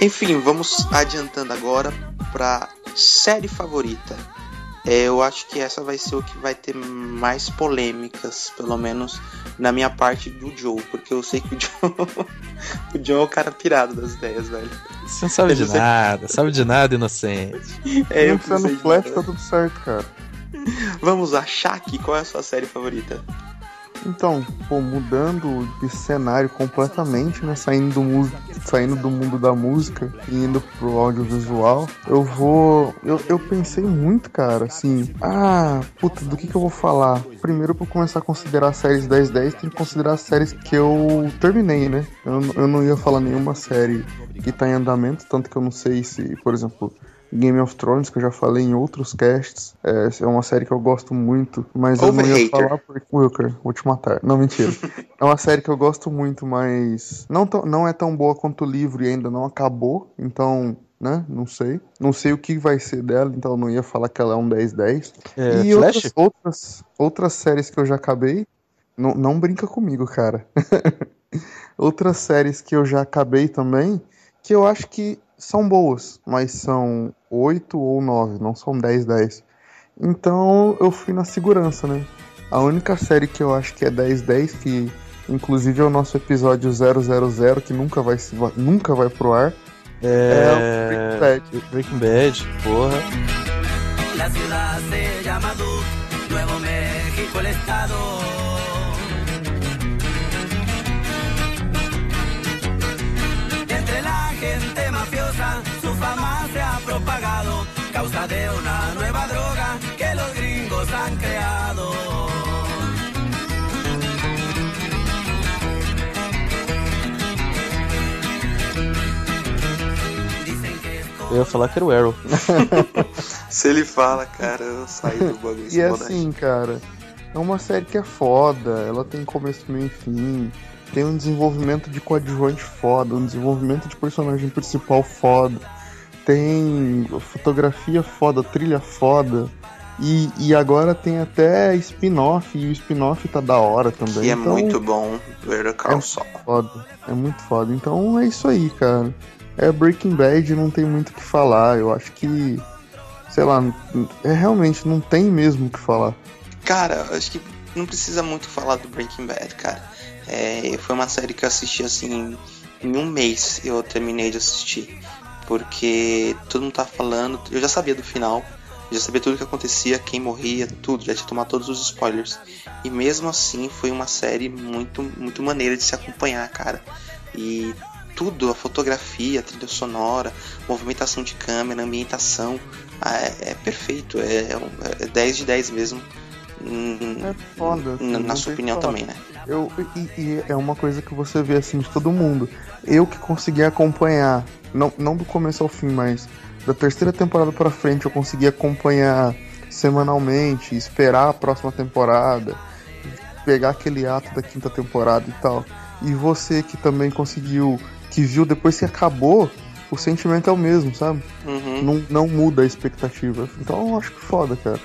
Enfim, vamos adiantando agora pra série favorita. É, eu acho que essa vai ser o que vai ter mais polêmicas, pelo menos na minha parte do Joe, porque eu sei que o Joe, o Joe é o cara pirado das ideias, velho. Você não sabe de Eu sei- nada, sabe de nada, inocente. É, eu Não de flash, nada. tá tudo certo, cara. Vamos lá, Shaq, qual é a sua série favorita? Então, pô, mudando de cenário completamente, né? Saindo do, mu- saindo do mundo da música e indo pro audiovisual, eu vou. Eu, eu pensei muito, cara, assim. Ah, puta, do que que eu vou falar? Primeiro, pra começar a considerar séries 10-10, tem que considerar séries que eu terminei, né? Eu, eu não ia falar nenhuma série que tá em andamento, tanto que eu não sei se, por exemplo. Game of Thrones, que eu já falei em outros casts, é, é uma série que eu gosto muito, mas eu não ia falar porque. Wilker, vou te matar. Não, mentira. é uma série que eu gosto muito, mas não, tão- não é tão boa quanto o livro e ainda não acabou, então né? Não sei. Não sei o que vai ser dela, então eu não ia falar que ela é um 10-10. É, e outras, outras, outras séries que eu já acabei. Não, não brinca comigo, cara. outras séries que eu já acabei também, que eu acho que são boas, mas são 8 ou 9, não são 10, 10. Então eu fui na segurança, né? A única série que eu acho que é 10, 10, que inclusive é o nosso episódio 000, que nunca vai, se- nunca vai pro ar, É. Breaking Bad. Breaking Bad, porra. La ciudad se llama Duke, Nuevo México el estado. Eu ia falar que era o Arrow. Se ele fala, cara, eu saio do bagulho. E é assim, cara, é uma série que é foda, ela tem começo, meio e fim, tem um desenvolvimento de coadjuvante foda, um desenvolvimento de personagem principal foda, tem fotografia foda, trilha foda, e, e agora tem até spin-off, e o spin-off tá da hora também. Que é então, muito bom ver o Carl é Sol. foda, é muito foda. Então é isso aí, cara. É Breaking Bad, não tem muito o que falar. Eu acho que, sei lá, é realmente não tem mesmo o que falar. Cara, acho que não precisa muito falar do Breaking Bad, cara. É, foi uma série que eu assisti assim em um mês eu terminei de assistir. Porque todo mundo tava falando, eu já sabia do final, já sabia tudo o que acontecia, quem morria, tudo, já tinha tomado todos os spoilers. E mesmo assim foi uma série muito, muito maneira de se acompanhar, cara. E tudo, a fotografia, a trilha sonora, movimentação de câmera, ambientação, ah, é, é perfeito, é, é 10 de 10 mesmo. Hum, É foda. assim, na, na sua opinião também, né? Eu, e, e é uma coisa que você vê assim de todo mundo. Eu que consegui acompanhar, não, não do começo ao fim, mas da terceira temporada pra frente eu consegui acompanhar semanalmente, esperar a próxima temporada, pegar aquele ato da quinta temporada e tal. E você que também conseguiu, que viu depois que acabou, o sentimento é o mesmo, sabe? Uhum. Não, não muda a expectativa. Então eu acho que foda, cara.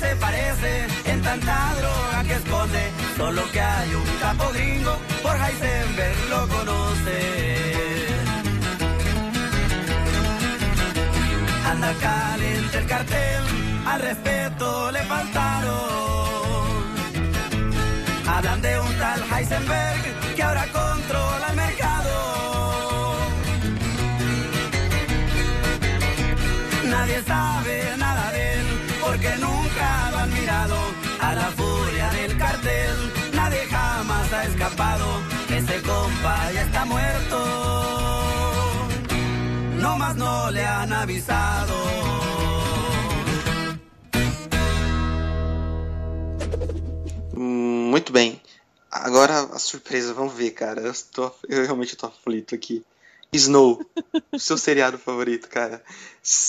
Se parece en tanta droga que esconde, solo que hay un capo gringo, por Heisenberg lo conoce. Anda caliente el cartel, al respeto le faltaron. Hablan de un tal Heisenberg que ahora controla el mercado. Nadie sabe No más no le han avisado. Hum, Muito bem. Agora a surpresa, vamos ver, cara. Eu, tô, eu realmente tô aflito aqui. Snow, seu seriado favorito, cara.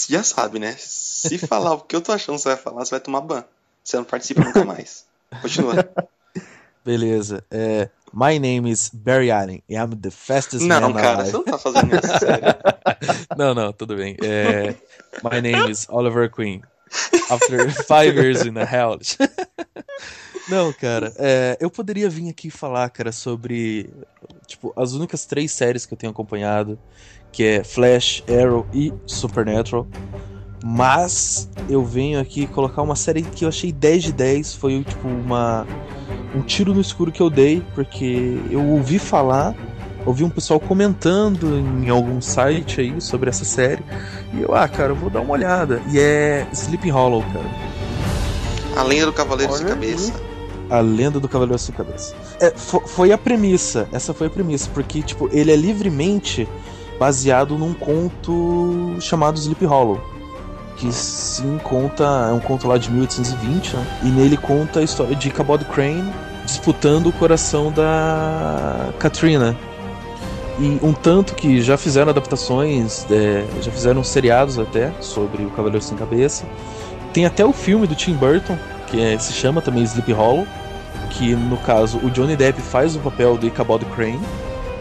Já sabe, né? Se falar o que eu tô achando que você vai falar, você vai tomar ban. Você não participa nunca mais. Continua. Beleza. É, my name is Barry Allen and I'm the fastest Não, man cara, alive. você não tá fazendo isso, sério. não, não, tudo bem. É, my name is Oliver Queen. After five years in the house. Não, cara, é, eu poderia vir aqui falar, cara, sobre tipo as únicas três séries que eu tenho acompanhado, que é Flash, Arrow e Supernatural. Mas eu venho aqui colocar uma série que eu achei 10 de 10, foi tipo uma um tiro no escuro que eu dei, porque eu ouvi falar, ouvi um pessoal comentando em algum site aí sobre essa série, e eu, ah, cara, eu vou dar uma olhada. E é Sleepy Hollow, cara. A lenda do Cavaleiro Sem Cabeça. A Lenda do Cavaleiro Sem Cabeça. É, fo- foi a premissa, essa foi a premissa, porque tipo, ele é livremente baseado num conto chamado Sleepy Hollow. Que sim conta, é um conto lá de 1820, né? E nele conta a história de Cabot Crane disputando o coração da Katrina. E um tanto que já fizeram adaptações, é, já fizeram seriados até sobre o Cavaleiro Sem Cabeça. Tem até o filme do Tim Burton, que é- se chama também Sleep Hollow, que no caso o Johnny Depp faz o papel do Ichabod Crane.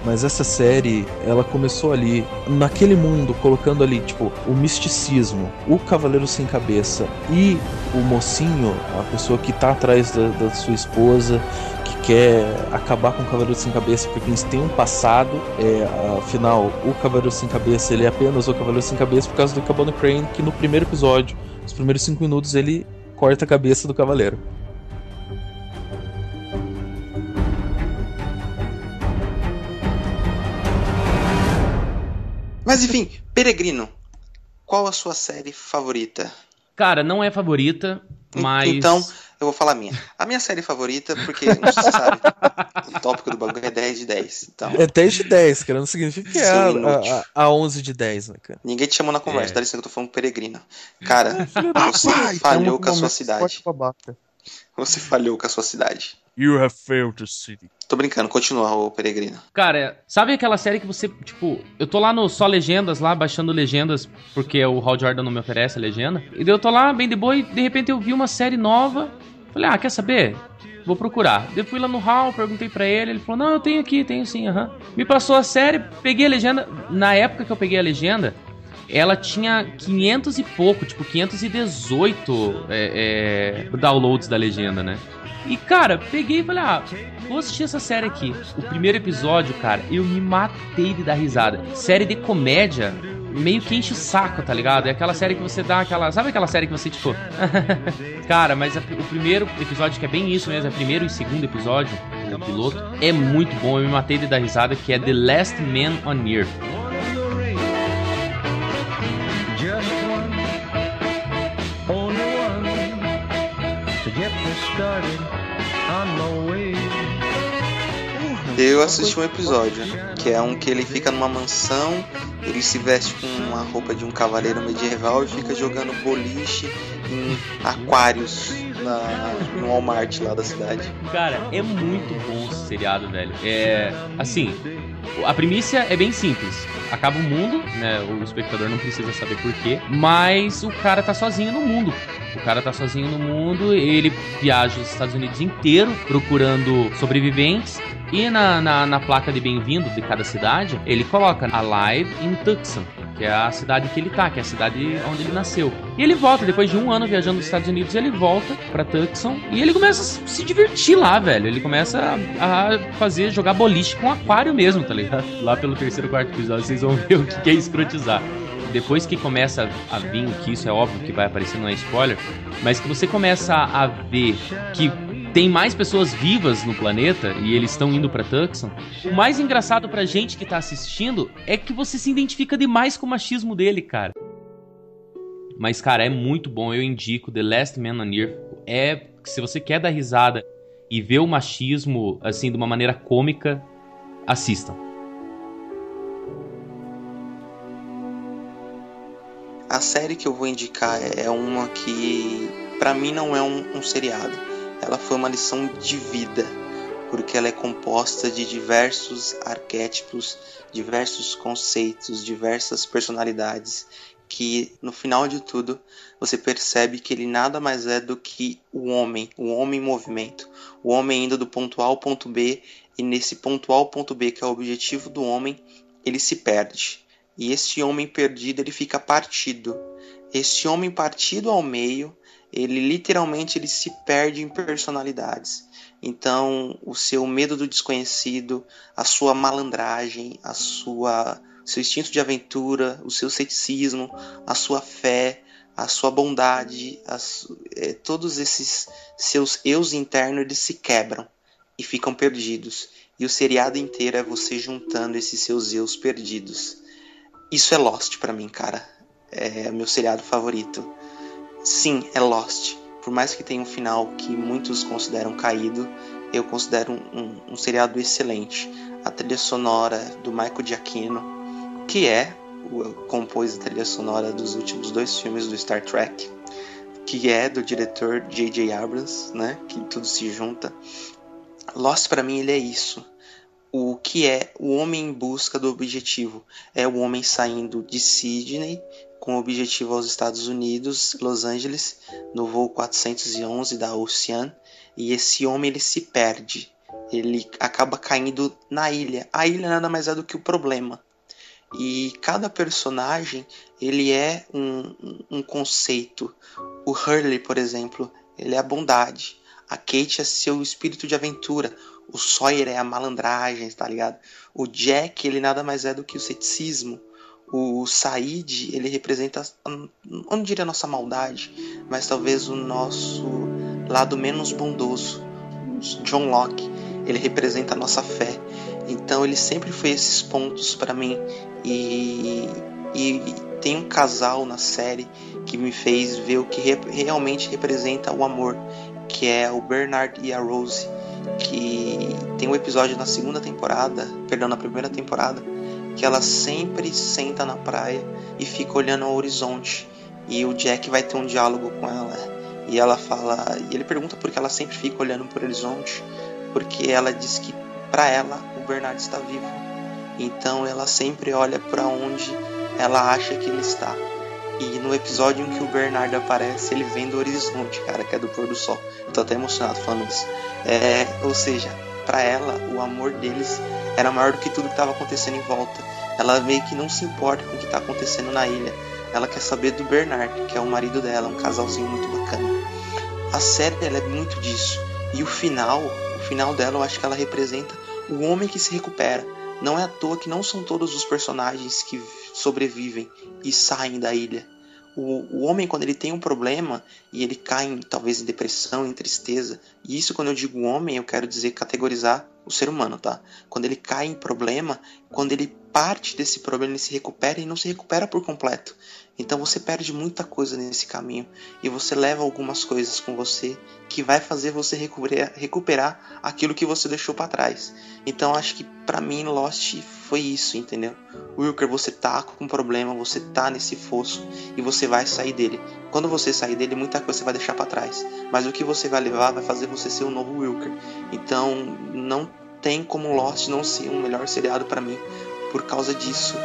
Mas essa série, ela começou ali, naquele mundo, colocando ali, tipo, o misticismo, o Cavaleiro Sem Cabeça e o mocinho, a pessoa que tá atrás da, da sua esposa, que quer acabar com o Cavaleiro Sem Cabeça porque eles têm um passado. É, afinal, o Cavaleiro Sem Cabeça, ele é apenas o Cavaleiro Sem Cabeça por causa do Ichabod Crane, que no primeiro episódio, os primeiros cinco minutos, ele corta a cabeça do Cavaleiro. Mas enfim, Peregrino, qual a sua série favorita? Cara, não é favorita, mas. Então, eu vou falar a minha. A minha série favorita, porque, não sei se você sabe, o tópico do bagulho é 10 de 10. Então, É 10 de 10, cara, não significa que é a, a, a 11 de 10, né, cara? ninguém te chamou na conversa, É. dá licença que eu tô falando Peregrino. Cara, você falhou com a sua cidade. Você falhou com a sua cidade. You have failed the city. Tô brincando, continua, ô Peregrino. Cara, sabe aquela série que você, tipo, eu tô lá no Só Legendas, lá, baixando legendas, porque o Hal Jordan não me oferece a legenda. E daí eu tô lá, bem de boa, e de repente eu vi uma série nova. Falei, ah, quer saber? Vou procurar. Daí eu fui lá no Hal, perguntei pra ele, ele falou, não, eu tenho aqui, tenho sim, aham. Me passou a série, peguei a legenda. Na época que eu peguei a legenda, ela tinha 500 e pouco, tipo, 518 é, é, downloads da legenda, né? E, cara, peguei e falei, ah, vou assistir essa série aqui. O primeiro episódio, cara, eu me matei de dar risada. Série de comédia, meio que enche o saco, tá ligado? É aquela série que você dá aquela. Sabe aquela série que você, tipo. cara, mas a- o primeiro episódio, que é bem isso mesmo, é o primeiro e segundo episódio, o piloto, é muito bom. Eu me matei de dar risada, que é The Last Man on Earth. Eu assisti um episódio, que é um que ele fica numa mansão, ele se veste com uma roupa de um cavaleiro medieval e fica jogando boliche em aquários na, no Walmart lá da cidade. Cara, é muito bom esse seriado, velho. É. Assim, a primícia é bem simples. Acaba o mundo, né? O espectador não precisa saber porquê. Mas o cara tá sozinho no mundo. O cara tá sozinho no mundo, ele viaja os Estados Unidos inteiro procurando sobreviventes. E na, na, na placa de bem-vindo de cada cidade, ele coloca Alive in Tucson, que é a cidade que ele tá, que é a cidade onde ele nasceu. E ele volta, depois de um ano viajando nos Estados Unidos, ele volta pra Tucson e ele começa a se divertir lá, velho. Ele começa a, fazer, jogar boliche com aquário mesmo, tá ligado? Lá pelo terceiro, quarto episódio, vocês vão ver o que que é escrotizar. Depois que começa a vir, que isso é óbvio que vai aparecer, não é spoiler, mas que você começa a ver que tem mais pessoas vivas no planeta e eles estão indo pra Tucson. O mais engraçado pra gente que tá assistindo é que você se identifica demais com o machismo dele, cara. Mas, cara, é muito bom. Eu indico The Last Man on Earth. É, se você quer dar risada e ver o machismo, assim, de uma maneira cômica, assistam. A série que eu vou indicar é uma que, pra mim, não é um, um seriado. Ela foi uma lição de vida, porque ela é composta de diversos arquétipos, diversos conceitos, diversas personalidades, que no final de tudo você percebe que ele nada mais é do que o homem, o homem em movimento, o homem indo do ponto A ao ponto B, e nesse ponto A ao ponto B, que é o objetivo do homem, ele se perde. E esse homem perdido, ele fica partido. Esse homem partido ao meio, ele literalmente ele se perde em personalidades. Então, o seu medo do desconhecido, a sua malandragem, a sua seu instinto de aventura, o seu ceticismo, a sua fé, a sua bondade, as, é, todos esses seus eus internos eles se quebram e ficam perdidos. E o seriado inteiro é você juntando esses seus eus perdidos. Isso é Lost pra mim, cara. É meu seriado favorito. Sim, é Lost. Por mais que tenha um final que muitos consideram caído, eu considero um, um, um seriado excelente. A trilha sonora do Michael Giacchino, que é o compôs a trilha sonora dos últimos dois filmes do Star Trek, que é do diretor J.J. Abrams, né? Que tudo se junta. Lost para mim ele é isso. O que é o homem em busca do objetivo? É o homem saindo de Sydney com objetivo aos Estados Unidos, Los Angeles, no voo 411 da Ocean, e esse homem ele se perde. Ele acaba caindo na ilha. A ilha nada mais é do que o problema. E cada personagem ele é um, um, conceito. O Hurley, por exemplo, ele é a bondade. A Kate é seu espírito de aventura. O Sawyer é a malandragem, tá ligado? O Jack, ele nada mais é do que o ceticismo. O Said, ele representa, eu não diria a nossa maldade, mas talvez o nosso lado menos bondoso. John Locke, ele representa a nossa fé. Então ele sempre foi esses pontos para mim e, e, tem um casal na série que me fez ver o que re, realmente representa o amor, que é o Bernard e a Rose, que tem um episódio na segunda temporada, perdão, na primeira temporada, que ela sempre senta na praia e fica olhando ao horizonte. E o Jack vai ter um diálogo com ela. E ela fala, e ele pergunta por que ela sempre fica olhando para o horizonte, porque ela diz que para ela o Bernard está vivo. Então ela sempre olha para onde ela acha que ele está. E no episódio em que o Bernard aparece, ele vem do horizonte, cara, que é do pôr do sol. Tô até emocionado falando isso. É, ou seja, para ela, o amor deles era maior do que tudo que estava acontecendo em volta. Ela meio que não se importa com o que está acontecendo na ilha. Ela quer saber do Bernard, que é o marido dela, um casalzinho muito bacana. A série ela é muito disso. E o final, o final dela, eu acho que ela representa o homem que se recupera. Não é à toa que não são todos os personagens que sobrevivem e saem da ilha. O, o homem, quando ele tem um problema e ele cai em, talvez em depressão, em tristeza, e isso quando eu digo homem, eu quero dizer categorizar o ser humano, tá? Quando ele cai em problema, quando ele parte desse problema, ele se recupera e não se recupera por completo. Então você perde muita coisa nesse caminho e você leva algumas coisas com você que vai fazer você recuperar, recuperar aquilo que você deixou para trás. Então acho que para mim Lost foi isso, entendeu? Wilker, você tá com um problema, você tá nesse fosso e você vai sair dele. Quando você sair dele, muita coisa você vai deixar para trás, mas o que você vai levar vai fazer você ser um novo Wilker. Então não tem como Lost não ser um melhor seriado para mim por causa disso.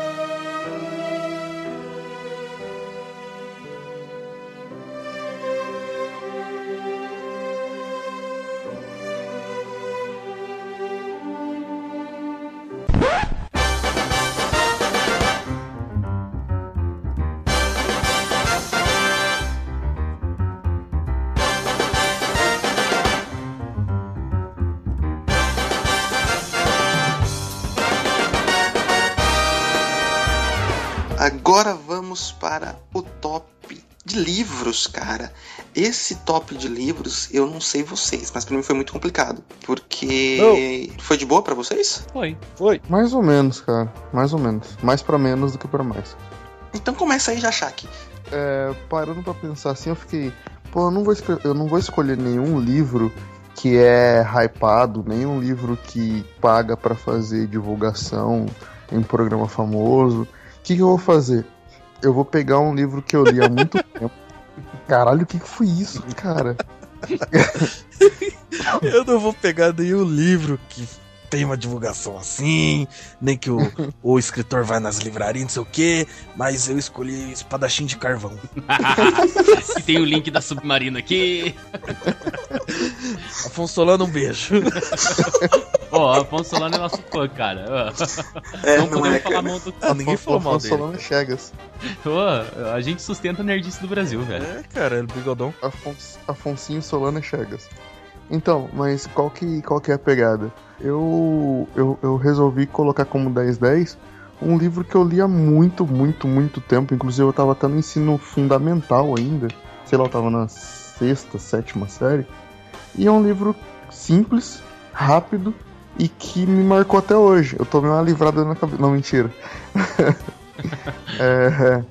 Vamos para o top de livros, cara. Esse top de livros, eu não sei vocês, mas para mim foi muito complicado. Porque. Não. Foi de boa para vocês? Foi. Foi. Mais ou menos, cara. Mais ou menos. Mais para menos do que para mais. Então começa aí, Jachak. É, parando para pensar assim, eu fiquei. Pô, eu não, vou eu não vou escolher nenhum livro que é hypado, nenhum livro que paga para fazer divulgação em programa famoso. O que, que eu vou fazer? Eu vou pegar um livro que eu li há muito tempo. Caralho, o que, que foi isso, cara? eu não vou pegar nenhum livro que tem uma divulgação assim, nem que o, o escritor vai nas livrarias, não sei o quê, mas eu escolhi Espadachim de Carvão. e tem o link da Submarina aqui. Afonso Solano, um beijo. Ó, oh, Afonso Solano é nosso fã, cara. É, não, não podemos é, falar mal do ah, Ninguém falou mal Afonso dele. Solano Chegas. Oh, a gente sustenta a nerdice do Brasil, velho. É, cara, ele bigodão. Afonso, Afonsinho Solano Chegas. Então, mas qual que, qual que é a pegada? Eu, eu, eu resolvi colocar como 1010 um livro que eu li há muito, muito, muito tempo. Inclusive eu tava até no ensino fundamental ainda. Sei lá, eu tava na sexta, sétima série. E é um livro simples, rápido e que me marcou até hoje. Eu tomei uma livrada na cabeça. Não, mentira. é,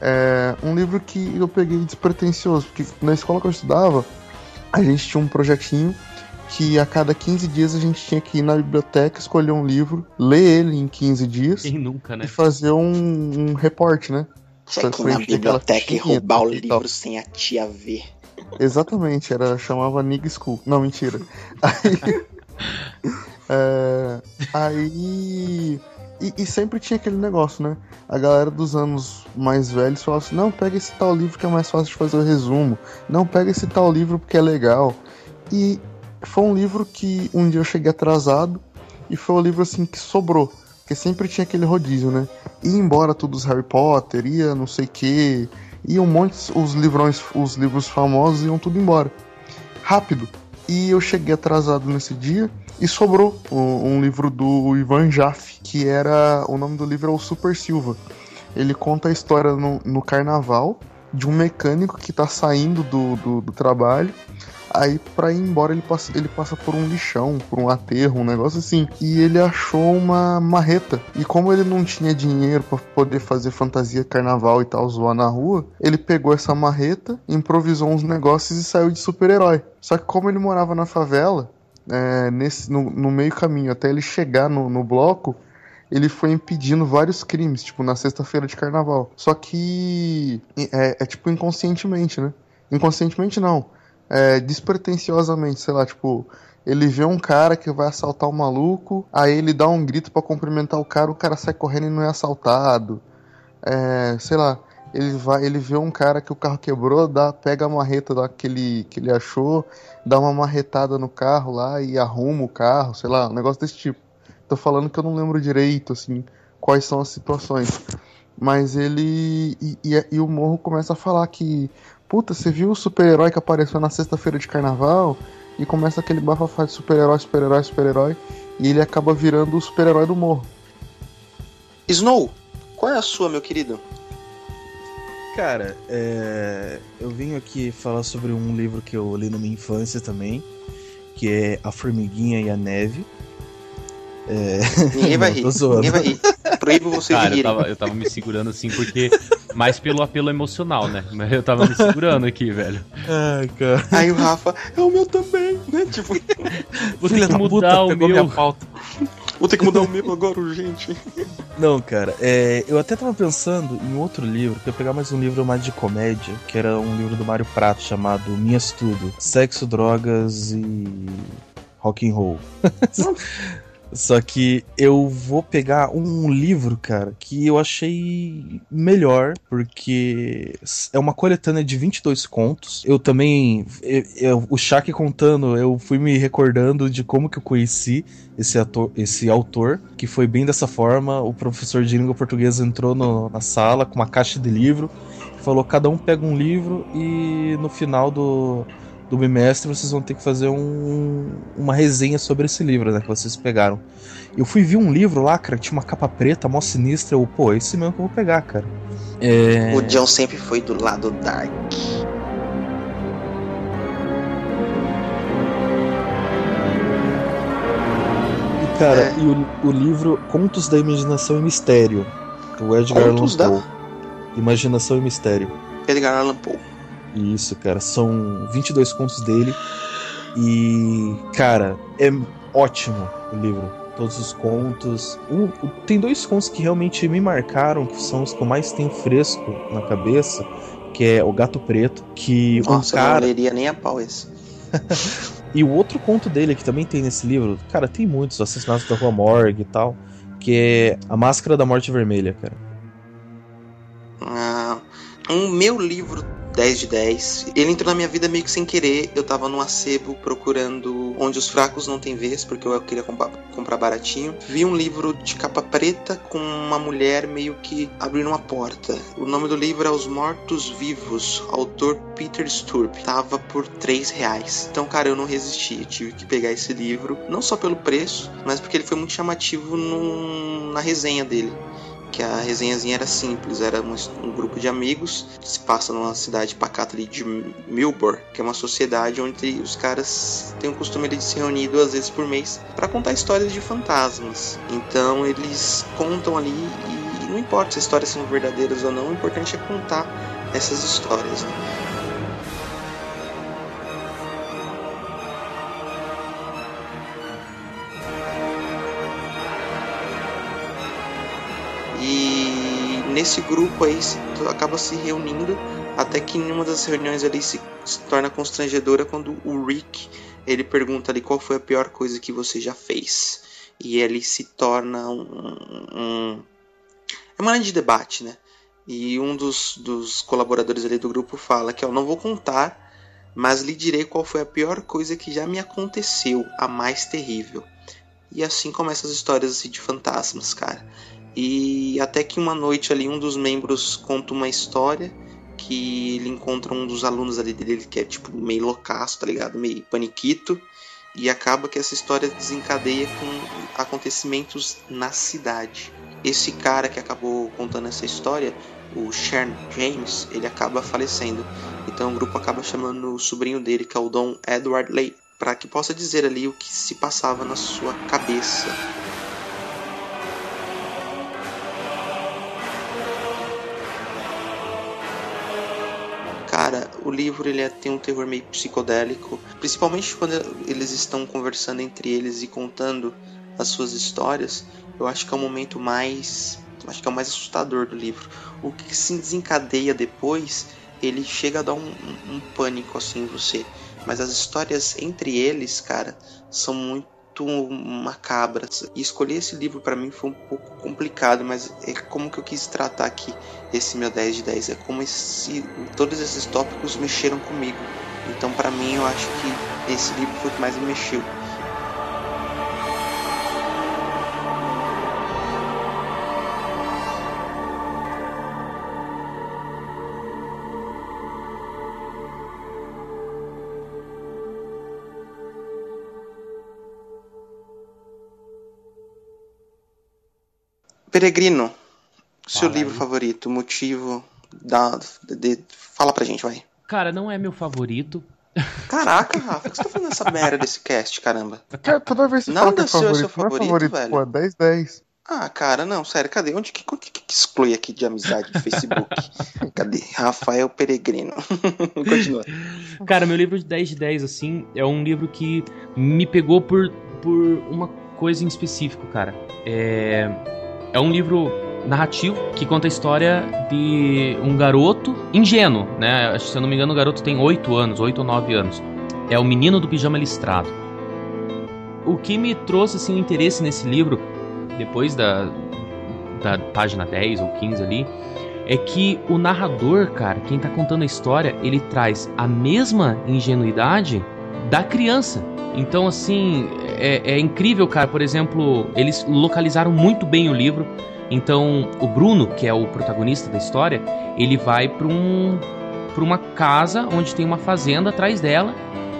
é um livro que eu peguei despretensioso, porque na escola que eu estudava, a gente tinha um projetinho que a cada 15 dias a gente tinha que ir na biblioteca, escolher um livro, ler ele em 15 dias. Quem nunca, né? E fazer um, um reporte, né? Tinha que ir na biblioteca e roubar o livro sem a tia ver. Exatamente, era, chamava Nig School. Não, mentira. Aí. é, aí E, e sempre tinha aquele negócio, né? A galera dos anos mais velhos falava assim: não, pega esse tal livro que é mais fácil de fazer o resumo. Não, pega esse tal livro porque é legal. E foi um livro que um dia eu cheguei atrasado e foi um livro assim que sobrou. Porque sempre tinha aquele rodízio, né? Ia embora tudo os Harry Potter, ia não sei o que, ia um monte, os livrões, os livros famosos iam tudo embora. Rápido. E eu cheguei atrasado nesse dia e sobrou um, um livro do Ivan Jaffe, que era. O nome do livro é o Super Silva. Ele conta a história no, no carnaval de um mecânico que tá saindo do, do, do trabalho. Aí, pra ir embora, ele passa, ele passa por um lixão, por um aterro, um negócio assim. E ele achou uma marreta. E como ele não tinha dinheiro para poder fazer fantasia carnaval e tal, zoar na rua, ele pegou essa marreta, improvisou uns negócios e saiu de super-herói. Só que como ele morava na favela, é, nesse, no, no meio caminho, até ele chegar no, no bloco, ele foi impedindo vários crimes, tipo, na sexta-feira de carnaval. Só que é, é, tipo inconscientemente, né? Inconscientemente não. É, despretensiosamente, sei lá, tipo, ele vê um cara que vai assaltar um maluco, aí ele dá um grito para cumprimentar o cara, o cara sai correndo e não é assaltado. É, sei lá, ele vai, ele vê um cara que o carro quebrou, dá, pega a marreta lá que ele, que ele achou, dá uma marretada no carro lá e arruma o carro, sei lá, um negócio desse tipo. Tô falando que eu não lembro direito, assim, quais são as situações. Mas ele. E, e, e o Morro começa a falar que. Puta, você viu o super-herói que apareceu na sexta-feira de carnaval? E começa aquele bafafá de super-herói, super-herói, super-herói. E ele acaba virando o super-herói do Morro. Snow, qual é a sua, meu querido? Cara, é... eu vim aqui falar sobre um livro que eu li na minha infância também, que é A Formiguinha e a Neve. É... Ninguém vai rir. Ninguém vai rir. Proíbo vocês Cara, eu tava, eu tava me segurando assim porque. Mais pelo apelo emocional, né? Mas eu tava me segurando aqui, velho. Ai, cara. Aí o Rafa, é o meu também, né? Tipo, Vou ter que da puta, mudar o pegou meu. minha pauta. vou ter que mudar o meu agora, urgente. Não, cara, é, eu até tava pensando em outro livro, que eu ia pegar mais um livro mais de comédia, que era um livro do Mário Prato chamado Minhas Tudo: Sexo, Drogas e Rock and Roll. Só que eu vou pegar um livro, cara, que eu achei melhor, porque é uma coletânea de 22 contos. Eu também, eu- eu- o Shaq contando, eu fui me recordando de como que eu conheci esse, ator, esse autor, que foi bem dessa forma. O professor de língua portuguesa entrou no- na sala com uma caixa de livro, falou: cada um pega um livro e no final do, do bimestre vocês vão ter que fazer um- uma resenha sobre esse livro, né? Que vocês pegaram. Eu fui ver um livro lá, cara, que tinha uma capa preta, mó sinistra. Eu, pô, esse mesmo que eu vou pegar, cara. É... O John sempre foi do lado dark. E, cara, É. e o, o livro Contos da Imaginação e Mistério, do Edgar Allan Contos da? Poe. Imaginação e Mistério. Edgar Allan Poe. Isso, cara. São 22 contos dele. E, cara, é ótimo o livro. Todos os contos. Um- tem dois contos que realmente me marcaram, que são os que eu mais tenho fresco na cabeça, que é O Gato Preto, que Nossa, um eu não cara... leria nem a pau esse. E o outro conto dele, que também tem nesse livro, cara, tem muitos, Assassinatos da Rua Morgue e tal, que é A Máscara da Morte Vermelha, cara. Ah, um meu livro 10 de 10. Ele entrou na minha vida meio que sem querer. Eu tava num acebo procurando onde os fracos não têm vez, porque eu queria comprar, comprar baratinho. Vi um livro de capa preta com uma mulher meio que abrindo uma porta. O nome do livro é Os Mortos Vivos, autor Peter Sturp. Tava por 3 reais. Então, cara, eu não resisti. Eu tive que pegar esse livro, não só pelo preço, mas porque ele foi muito chamativo na resenha dele que a resenhazinha era simples, era um, um grupo de amigos que se passa numa cidade pacata ali de Milbor, que é uma sociedade onde os caras têm o costume de se reunir duas vezes por mês para contar histórias de fantasmas. Então eles contam ali e não importa se as histórias são verdadeiras ou não, o importante é contar essas histórias. né? E nesse grupo aí se- acaba se reunindo até que em uma das reuniões ali se, se torna constrangedora quando o Rick ele pergunta ali qual foi a pior coisa que você já fez. e ele se torna um, um é uma linha de debate, né? E um dos, dos colaboradores ali do grupo fala que eu não vou contar, mas lhe direi qual foi a pior coisa que já me aconteceu, a mais terrível. E assim começam as histórias assim, de fantasmas, cara. E até que uma noite ali um dos membros conta uma história que ele encontra um dos alunos ali dele que é tipo meio loucaço, tá ligado? Meio paniquito. E acaba que essa história desencadeia com acontecimentos na cidade. Esse cara que acabou contando essa história, o Sharon James, ele acaba falecendo. Então o grupo acaba chamando o sobrinho dele, que é o Don Edward Lay, para que possa dizer ali o que se passava na sua cabeça. O livro ele é- tem um terror meio psicodélico, principalmente quando eles estão conversando entre eles e contando as suas histórias. Eu acho que é o momento mais, acho que é o mais assustador do livro. O que se desencadeia depois, ele chega a dar um, um- um pânico assim em você. Mas as histórias entre eles, cara, são muito macabras. E escolher esse livro para mim foi um pouco complicado, mas é como que eu quis tratar aqui esse meu 10 de 10. É como se todos esses tópicos mexeram comigo. Então, para mim, eu acho que esse livro foi o que mais me mexeu. Peregrino, seu Fala livro aí. favorito, motivo da, de, de- fala pra gente, vai. Cara, não é meu favorito. Caraca, Rafa, o que você tá falando dessa merda desse cast, caramba? Cara, toda vez que você Nada fala que é seu é favorito, seu não é favorito, favorito, velho. pô, é 10, 10. Ah, cara, não, sério, cadê? Onde que, que, que exclui aqui de amizade do Facebook? cadê? Rafael Peregrino. Continua. Cara, meu livro de 10 de 10, assim, é um livro que me pegou por, por uma coisa em específico, cara. É, é um livro narrativo que conta a história de um garoto ingênuo, né? Se eu não me engano, o garoto tem 8 anos, 8 ou 9 anos. É o Menino do Pijama Listrado. O que me trouxe, assim, interesse nesse livro, depois da, da página 10 ou 15 ali, é que o narrador, cara, quem tá contando a história, ele traz a mesma ingenuidade da criança. Então, assim, é, é incrível, cara. Por exemplo, eles localizaram muito bem o livro. Então, o Bruno, que é o protagonista da história, ele vai para um, pra uma casa onde tem uma fazenda atrás dela.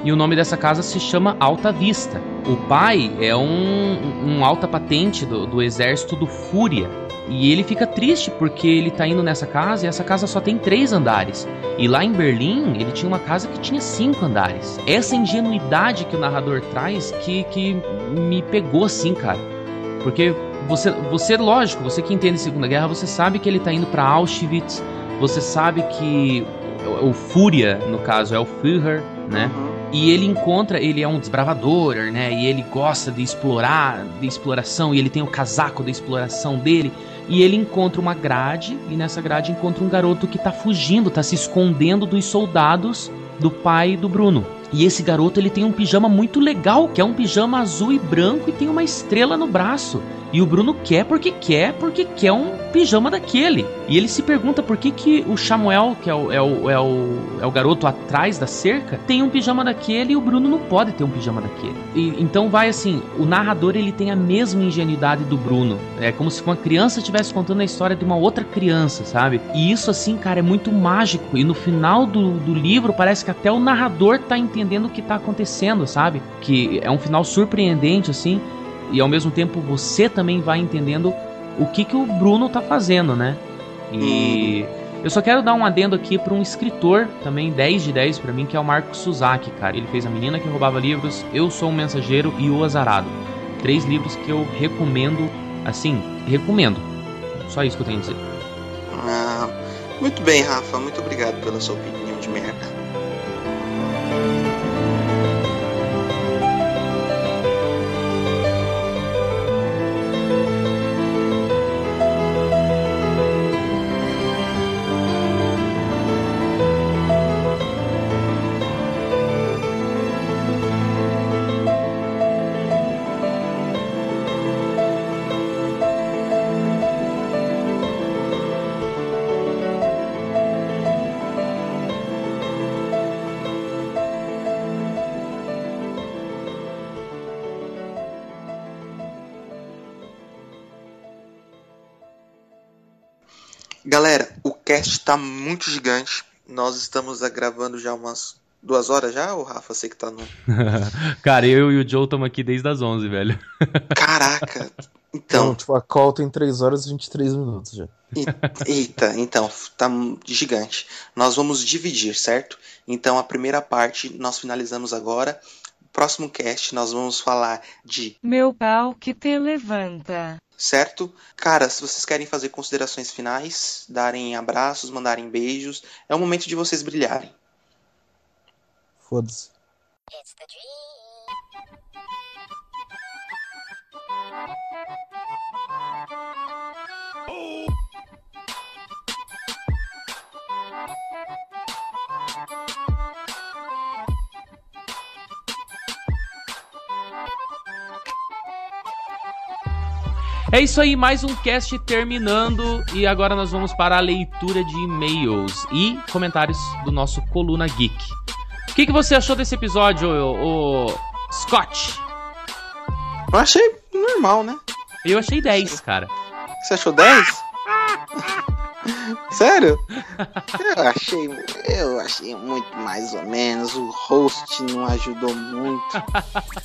E o nome dessa casa se chama Alta Vista. O pai é um, um alta patente do, do exército do Fúria. E ele fica triste porque ele tá indo nessa casa e essa casa só tem três andares. E lá em Berlim, ele tinha uma casa que tinha cinco andares. Essa ingenuidade que o narrador traz que, que me pegou assim, cara. Porque você, você, lógico, você que entende Segunda Guerra, você sabe que ele tá indo pra Auschwitz, você sabe que o, o Fúria, no caso, é o Führer, né? E ele encontra, ele é um desbravador, né? E ele gosta de explorar, de exploração, e ele tem o casaco da exploração dele. E ele encontra uma grade, e nessa grade encontra um garoto que tá fugindo, tá se escondendo dos soldados do pai do Bruno. E esse garoto ele tem um pijama muito legal, que é um pijama azul e branco e tem uma estrela no braço. E o Bruno quer porque quer, porque quer um pijama daquele. E ele se pergunta por que, que o Samuel, que é o, é, o, é, o, é o garoto atrás da cerca, tem um pijama daquele e o Bruno não pode ter um pijama daquele. E, então vai assim, o narrador ele tem a mesma ingenuidade do Bruno. É como se uma criança estivesse contando a história de uma outra criança, sabe? E isso assim, cara, é muito mágico. E no final do, do livro parece que até o narrador tá entendendo o que tá acontecendo, sabe? Que é um final surpreendente, assim e ao mesmo tempo você também vai entendendo o que, que o Bruno tá fazendo, né? E eu só quero dar um adendo aqui para um escritor também 10 de 10 para mim, que é o Marco Suzaki, cara. Ele fez A Menina que Roubava Livros, Eu Sou um Mensageiro e O Azarado. Três livros que eu recomendo, assim, recomendo. Só isso que eu tenho a dizer. Ah, muito bem, Rafa. Muito obrigado pela sua opinião de merda. O cast tá muito gigante. Nós estamos gravando já umas duas horas já, ou Rafa? Você que tá no. cara, eu e o Joe estamos aqui desde as 11, velho. Caraca! Então. tipo, a call tem 3 horas e 23 minutos já. Eita, então, tá gigante. Nós vamos dividir, certo? Então, a primeira parte nós finalizamos agora. Próximo cast nós vamos falar de Meu pau que te levanta. Certo? Cara, se vocês querem fazer considerações finais, darem abraços, mandarem beijos, é o momento de vocês brilharem. Foda-se. É isso aí, mais um cast terminando e agora nós vamos para a leitura de e-mails e comentários do nosso Coluna Geek. O que, que você achou desse episódio, o, Scott? Eu achei normal, né? Eu achei 10, cara. Você achou 10? Sério? Eu achei, eu achei muito mais ou menos. O host não ajudou muito.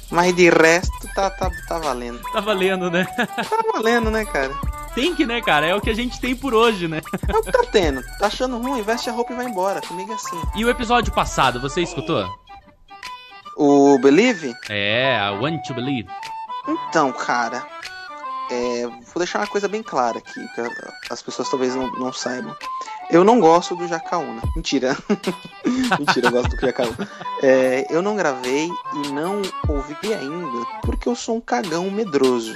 Mas de resto tá, tá, tá valendo. Tá valendo, né? Tá valendo, né, cara? Tem que, né, cara? É o que a gente tem por hoje, né? É o que tá tendo. Tá achando ruim? Veste a roupa e vai embora. Comigo é assim. E o episódio passado, você escutou? O Believe? É, a Want to Believe. Então, cara. É, vou deixar uma coisa bem clara aqui, que as pessoas talvez não, não saibam. Eu não gosto do Jacaúna. Mentira. Mentira, eu gosto do Jacaúna. É, eu não gravei e não ouvi ainda porque eu sou um cagão medroso.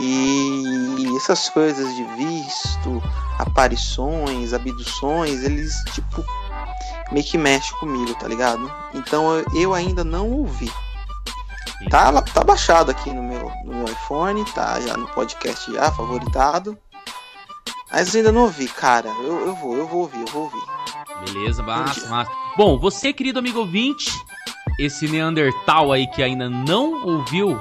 E essas coisas de visto, aparições, abduções, eles tipo meio que mexem comigo, tá ligado? Então eu- ainda não ouvi. Tá, tá baixado aqui no meu, no meu iPhone, tá já no podcast já, favoritado. Mas ainda não ouvi, cara. Eu, eu vou, eu vou ouvir, eu vou ouvir. Beleza, massa, massa. Bom, você, querido amigo ouvinte, esse Neandertal aí que ainda não ouviu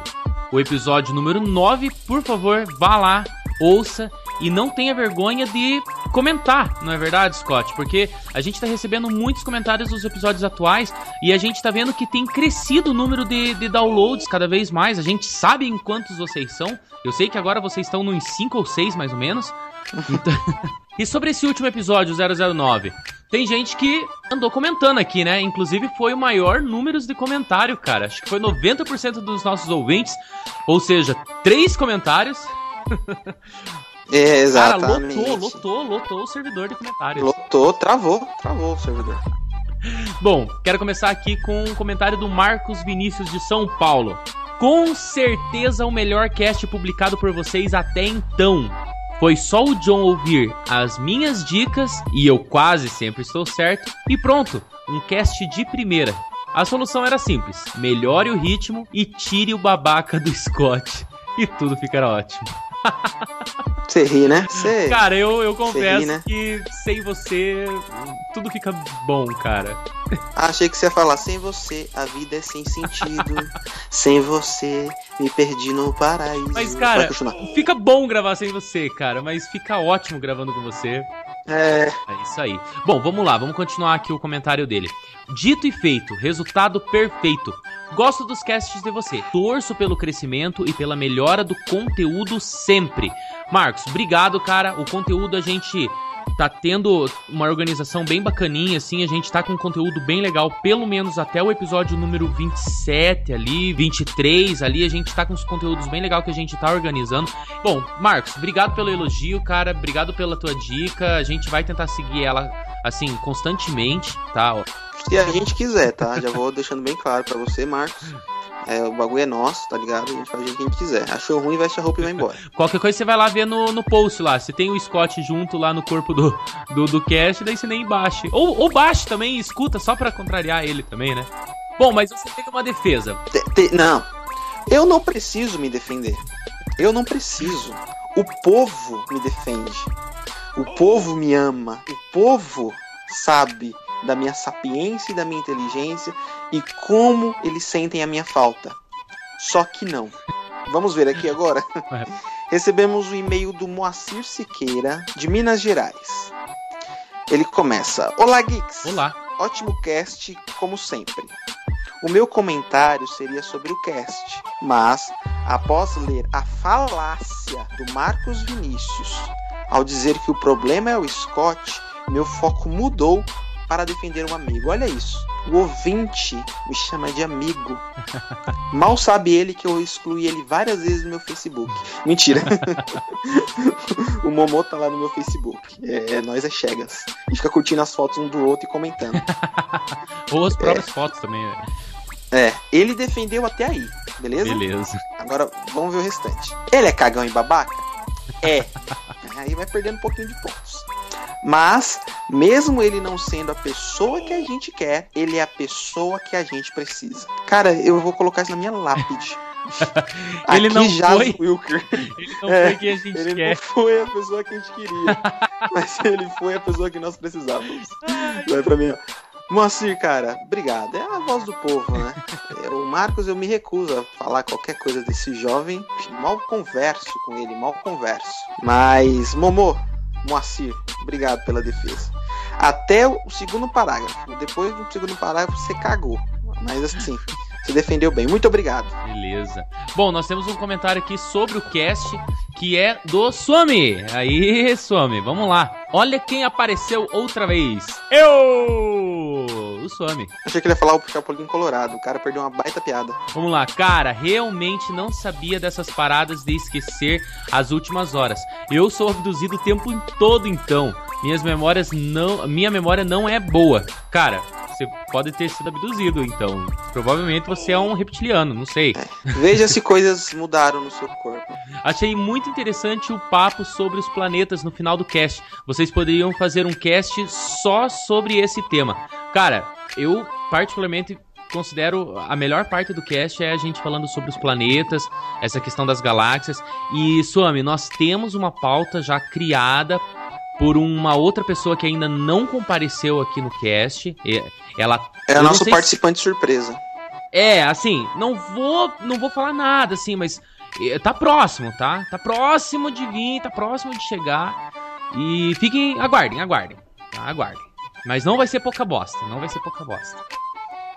o episódio número 9, por favor, vá lá, ouça e não tenha vergonha de comentar, não é verdade, Scott? Porque a gente tá recebendo muitos comentários dos episódios atuais e a gente tá vendo que tem crescido o número de, de downloads cada vez mais. A gente sabe em quantos vocês são. Eu sei que agora vocês estão nos 5 ou 6 mais ou menos. Então... e sobre esse último episódio, 009, tem gente que andou comentando aqui, né? Inclusive foi o maior número de comentário, cara. Acho que foi 90% dos nossos ouvintes. Ou seja, três comentários. É, Cara, exatamente. lotou, lotou, lotou o servidor de comentários. Lotou, travou, travou o servidor. Bom, quero começar aqui com um comentário do Marcos Vinícius de São Paulo. Com certeza o melhor cast publicado por vocês até então. Foi só o John ouvir as minhas dicas e eu quase sempre estou certo. E pronto, um cast de primeira. A solução era simples: melhore o ritmo e tire o babaca do Scott. E tudo ficará ótimo. Você ri, né? Você. Cara, eu, eu confesso ri, né? que sem você tudo fica bom, cara. Achei que você ia falar, sem você, a vida é sem sentido. sem você, me perdi no paraíso. Mas, cara, fica bom gravar sem você, cara, mas fica ótimo gravando com você. É. É isso aí. Bom, vamos lá, vamos continuar aqui o comentário dele. Dito e feito, resultado perfeito. Gosto dos casts de você. Torço pelo crescimento e pela melhora do conteúdo sempre. Marcos, obrigado, cara. O conteúdo a gente tá tendo uma organização bem bacaninha, assim. A gente tá com conteúdo bem legal, pelo menos até o episódio número 27 ali, 23 ali. A gente tá com os conteúdos bem legal que a gente tá organizando. Bom, Marcos, obrigado pelo elogio, cara. Obrigado pela tua dica. A gente vai tentar seguir ela, assim, constantemente, tá? Se a gente quiser, tá? Já vou deixando bem claro pra você, Marcos. É, o bagulho é nosso, tá ligado? A gente faz o que a gente quiser. Achou ruim, veste a roupa e vai embora. Qualquer coisa você vai lá ver no, no post lá. Se tem o Scott junto lá no corpo do, do, do cast, daí você nem baixe. Ou, ou baixe também e escuta só pra contrariar ele também, né? Bom, mas você tem uma defesa. Te- te- não. Eu não preciso me defender. Eu não preciso. O povo me defende. O povo me ama. O povo sabe da minha sapiência e da minha inteligência e como eles sentem a minha falta. Só que não. Vamos ver aqui agora. Recebemos o e-mail do Moacir Siqueira, de Minas Gerais. Ele começa: Olá, Geeks. Olá. Ótimo cast, como sempre. O meu comentário seria sobre o cast, mas após ler a falácia do Marcos Vinícius ao dizer que o problema é o Scott, meu foco mudou para defender um amigo. Olha isso. O ouvinte me chama de amigo. Mal sabe ele que eu excluí ele várias vezes no meu Facebook. Mentira. o Momô tá lá no meu Facebook. É, é nós é chegas. E fica curtindo as fotos um do outro e comentando. Ou as próprias fotos também. né? É, ele defendeu até aí, beleza? Beleza. Agora vamos ver o restante. Ele é cagão e babaca? É. Aí vai perdendo um pouquinho de pontos. Mas, mesmo ele não sendo a pessoa que a gente quer, ele é a pessoa que a gente precisa. Cara, eu vou colocar isso na minha lápide. Ele Aqui não foi- o Wilker. Ele não É, foi quem a gente ele quer. não foi a pessoa que a gente queria. mas ele foi a pessoa que nós precisávamos. Vai pra mim, ó. Moacir, cara, obrigado. É a voz do povo, né? É, O Marcos, eu me recuso a falar qualquer coisa desse jovem. Mal converso com ele, mal converso. Mas, Momô, Moacir, obrigado pela defesa. Até o segundo parágrafo. Depois do segundo parágrafo, você cagou. Mas assim, você defendeu bem. Muito obrigado. Beleza. Bom, nós temos um comentário aqui sobre o cast que é do Some. Aí, Some, vamos lá. Olha quem apareceu outra vez. Eu! O Some. Achei que ele ia falar o Chapolin Colorado. O cara perdeu uma baita piada. Vamos lá, cara, realmente não sabia dessas paradas de esquecer as últimas horas. Eu sou abduzido o tempo todo então. Minhas memórias não, minha memória não é boa. Cara, você pode ter sido abduzido, então provavelmente você é um reptiliano, não sei. Veja se coisas mudaram no seu corpo. Achei muito interessante o papo sobre os planetas no final do cast. Vocês poderiam fazer um cast só sobre esse tema. Cara, eu particularmente considero a melhor parte do cast é a gente falando sobre os planetas, essa questão das galáxias. E, Suami, nós temos uma pauta já criada por uma outra pessoa que ainda não compareceu aqui no cast. Ela É o nosso sei se- participante surpresa. é, assim, não vou, não vou falar nada, assim, mas tá próximo, tá? Tá próximo de vir, tá próximo de chegar. E fiquem, aguardem, aguardem, tá? Aguardem. Mas não vai ser pouca bosta, não vai ser pouca bosta.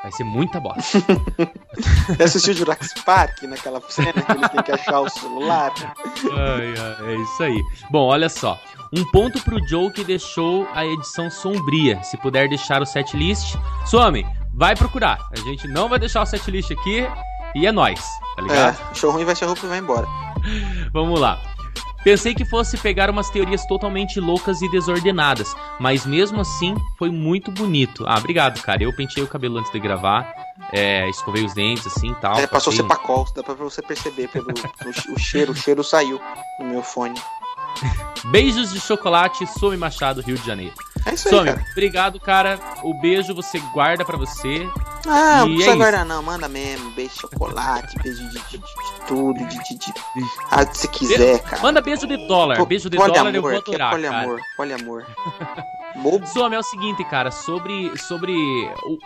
Vai ser muita bosta. Você assistiu Jurassic Park naquela cena que ele tem que achar o celular? Ai, ai, é isso aí. Bom, olha só. Um ponto pro Joe que deixou a edição sombria. Se puder deixar o setlist. Some, vai procurar. A gente não vai deixar o setlist aqui e é nóis, tá ligado? É, show ruim vai ser roupa e vai embora. Vamos lá. Pensei que fosse pegar umas teorias totalmente loucas e desordenadas, mas mesmo assim foi muito bonito. Ah, obrigado, cara. Eu pentei o cabelo antes de gravar, é, escovei os dentes assim e tal. É, passou um- Cepacol, dá pra você perceber pelo o, o cheiro, o cheiro saiu no meu fone. Beijos de chocolate, Some Machado, Rio de Janeiro. É isso aí, Some, cara. obrigado, cara. O beijo você guarda pra você. Ah, não precisa é guardar não, manda mesmo. Beijo de chocolate, beijo de, de- de- de tudo, de, de. Ah, se quiser, cara. Manda beijo de dólar. Pô, beijo de dólar eu vou é adorar, poliamor, cara. poliamor. Bobo. Some, é o seguinte, cara, sobre, sobre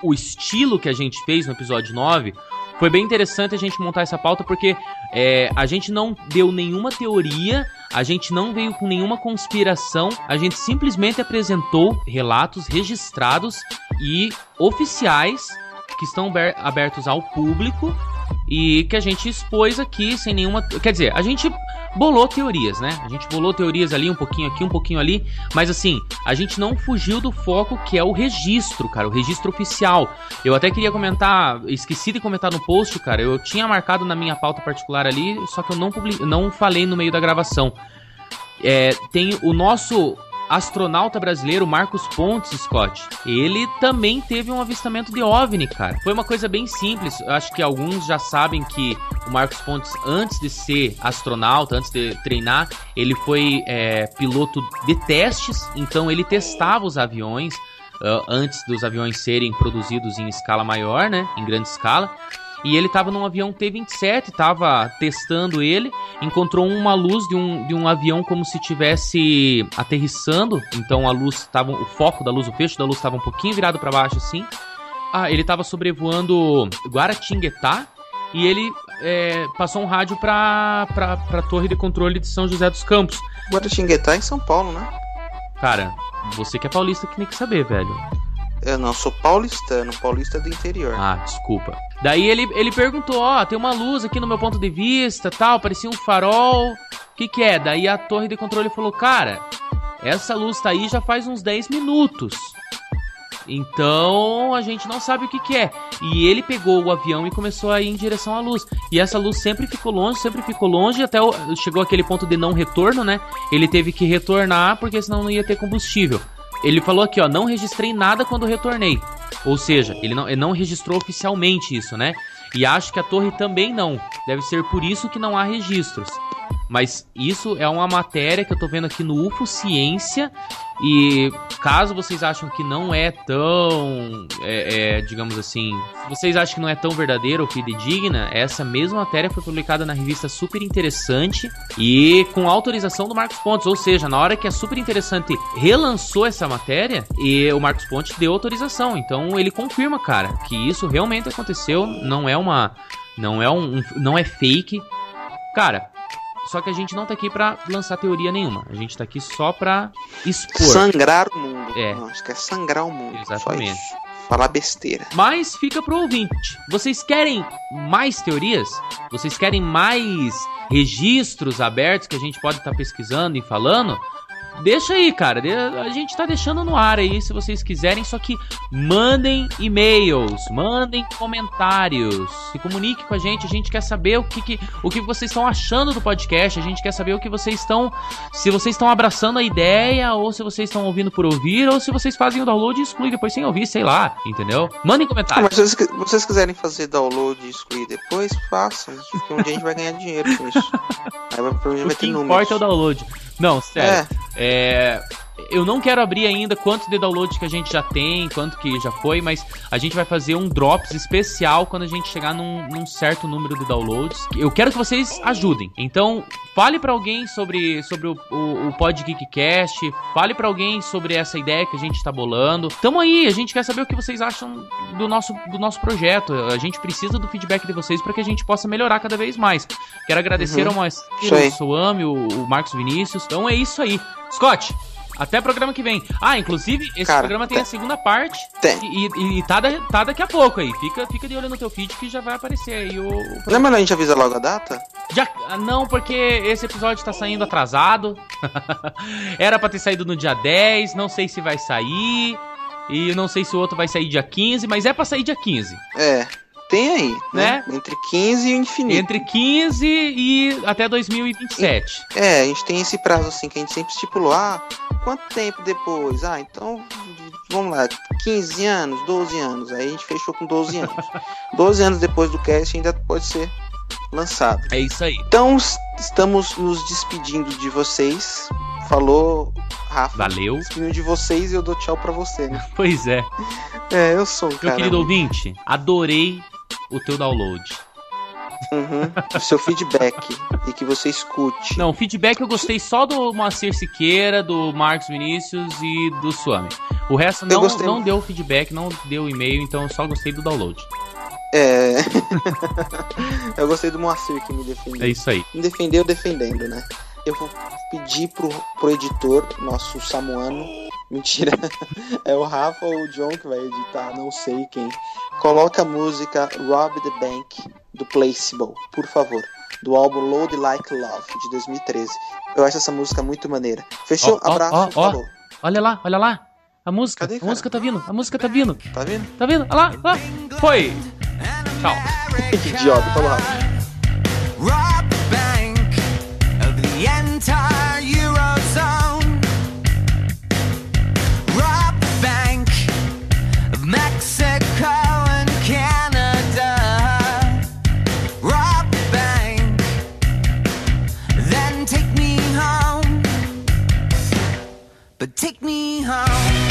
o, o estilo que a gente fez no episódio 9, foi bem interessante a gente montar essa pauta, porque é, a gente não deu nenhuma teoria, a gente não veio com nenhuma conspiração, a gente simplesmente apresentou relatos registrados e oficiais que estão ber- abertos ao público e que a gente expôs aqui sem nenhuma. Quer dizer, a gente bolou teorias, né? A gente bolou teorias ali, um pouquinho aqui, um pouquinho ali, mas assim, a gente não fugiu do foco que é o registro, cara, o registro oficial. Eu até queria comentar, esqueci de comentar no post, cara, eu tinha marcado na minha pauta particular ali, só que eu não, publi... não falei no meio da gravação. É, tem o nosso astronauta brasileiro Marcos Pontes, Scott. Ele também teve um avistamento de OVNI, cara. Foi uma coisa bem simples. Eu acho que alguns já sabem que o Marcos Pontes, antes de ser astronauta, antes de treinar, ele foi é, piloto de testes. Então ele testava os aviões ah, antes dos aviões serem produzidos em escala maior, né? Em grande escala. E ele tava num avião T-27, tava testando ele, encontrou uma luz de um, de um avião como se tivesse aterrissando. Então a luz tava, o foco da luz, o fecho da luz estava um pouquinho virado para baixo assim. Ah, ele tava sobrevoando Guaratinguetá e ele é, passou um rádio pra, pra, pra torre de controle de São José dos Campos. Guaratinguetá em São Paulo, né? Cara, você que é paulista que tem que saber, velho. Eu não sou paulistano, paulista do interior. Ah, desculpa. Daí ele, ele perguntou, ó, tem uma luz aqui no meu ponto de vista, tal, parecia um farol. O que que é? Daí a torre de controle falou, cara, essa luz tá aí já faz uns 10 minutos. Então a gente não sabe o que, que é. E ele pegou o avião e começou a ir em direção à luz. E essa luz sempre ficou longe, sempre ficou longe, até o- chegou aquele ponto de não retorno, né? Ele teve que retornar porque senão não ia ter combustível. Ele falou aqui, ó, não registrei nada quando retornei. Ou seja, ele não, ele não registrou oficialmente isso, né? E acho que a torre também não. Deve ser por isso que não há registros. Mas isso é uma matéria que eu tô vendo aqui no UFO Ciência. E caso vocês acham que não é tão, é, é, digamos assim, vocês acham que não é tão verdadeira ou fidedigna, essa mesma matéria foi publicada na revista Super Interessante e com autorização do Marcos Pontes. Ou seja, na hora que a Super Interessante relançou essa matéria, e o Marcos Pontes deu autorização. Então ele confirma, cara, que isso realmente aconteceu. Não é uma, não é um- não é fake, cara. Só que a gente não tá aqui pra lançar teoria nenhuma. A gente tá aqui só pra expor. Sangrar o mundo. É. Não, isso quer sangrar o mundo. Exatamente. Falar besteira. Mas fica pro ouvinte. Vocês querem mais teorias? Vocês querem mais registros abertos que a gente pode estar pesquisando e falando? Deixa aí, cara. A gente tá deixando no ar aí, se vocês quiserem. Só que mandem e-mails, mandem comentários, se comunique com a gente. A gente quer saber o que, que- o que vocês estão achando do podcast. A gente quer saber o que vocês estão. Se vocês estão abraçando a ideia, ou se vocês estão ouvindo por ouvir, ou se vocês fazem o download e excluem depois sem ouvir, sei lá, entendeu? Mandem comentários. mas se vocês, vocês quiserem fazer download e excluir depois, façam. Porque um dia a gente vai ganhar dinheiro com isso. Aí vai, provavelmente O vai que ter números. importa é o download. Não, sério. É, é, eu não quero abrir ainda quanto de download que a gente já tem, quanto que já foi, mas a gente vai fazer um drops especial quando a gente chegar num, num certo número de downloads. Eu quero que vocês ajudem. Então, fale pra alguém sobre, sobre o, o, o Pod Geekcast, fale pra alguém sobre essa ideia que a gente tá bolando. Tamo aí, a gente quer saber o que vocês acham do nosso, do nosso projeto. A gente precisa do feedback de vocês para que a gente possa melhorar cada vez mais. Quero agradecer Uhum. ao Moacir, ao Suami, o, o Marcos Vinícius. Então é isso aí. Scott, até programa que vem. Ah, inclusive, esse Cara, programa tem a segunda parte. Tem. E, e- e tá, da- tá daqui a pouco aí. Fica, fica de olho no teu feed que já vai aparecer aí o. o Não é melhor a gente avisa logo a data? já, ah, não, porque esse episódio tá saindo atrasado. Era pra ter saído no dia 10, não sei se vai sair. E não sei se o outro vai sair dia 15, mas é pra sair dia 15. É. Tem aí, né? Entre 15 e o infinito. Entre 15 e até 2027. É, a gente tem esse prazo assim que a gente sempre estipulou. Ah, quanto tempo depois? Ah, então vamos lá, 15 anos, 12 anos. Aí a gente fechou com 12 anos. 12 anos depois do cast ainda pode ser lançado. É isso aí. Então estamos nos despedindo de vocês. Falou, Rafa. Valeu. Despedindo de vocês e eu dou tchau pra você, né? Pois é. É, eu sou um Meu cara. querido ouvinte, adorei o teu download. Uhum. O seu feedback e que você escute. Não, feedback eu gostei só do Moacir Siqueira, do Marcos Vinícius e do Suami. O resto não, não deu feedback, não deu e-mail, então eu só gostei do download. É. eu gostei do Moacir que me defendeu. É isso aí. Me defendeu defendendo, né? Eu vou pedir pro, pro editor, nosso Samuano. Mentira. É o Rafa ou o John que vai editar, não sei quem. Coloca a música Rob the Bank do Placeable, por favor. Do álbum Load Like Love, de 2013. Eu acho essa música muito maneira. Fechou? Ó, Abraço, ó. falou. Olha lá, olha lá. A música, a música tá vindo, a música tá vindo. Tá vendo? Tá vindo? Olha lá, olha lá. Foi. Tchau. Idiota, falou Rafa. But take me home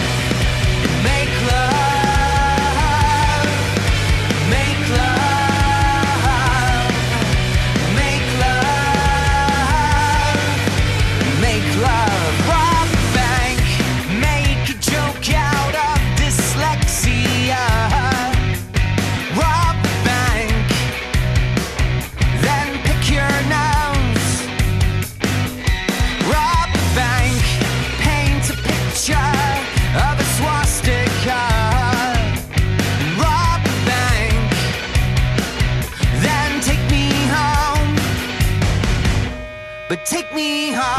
me high.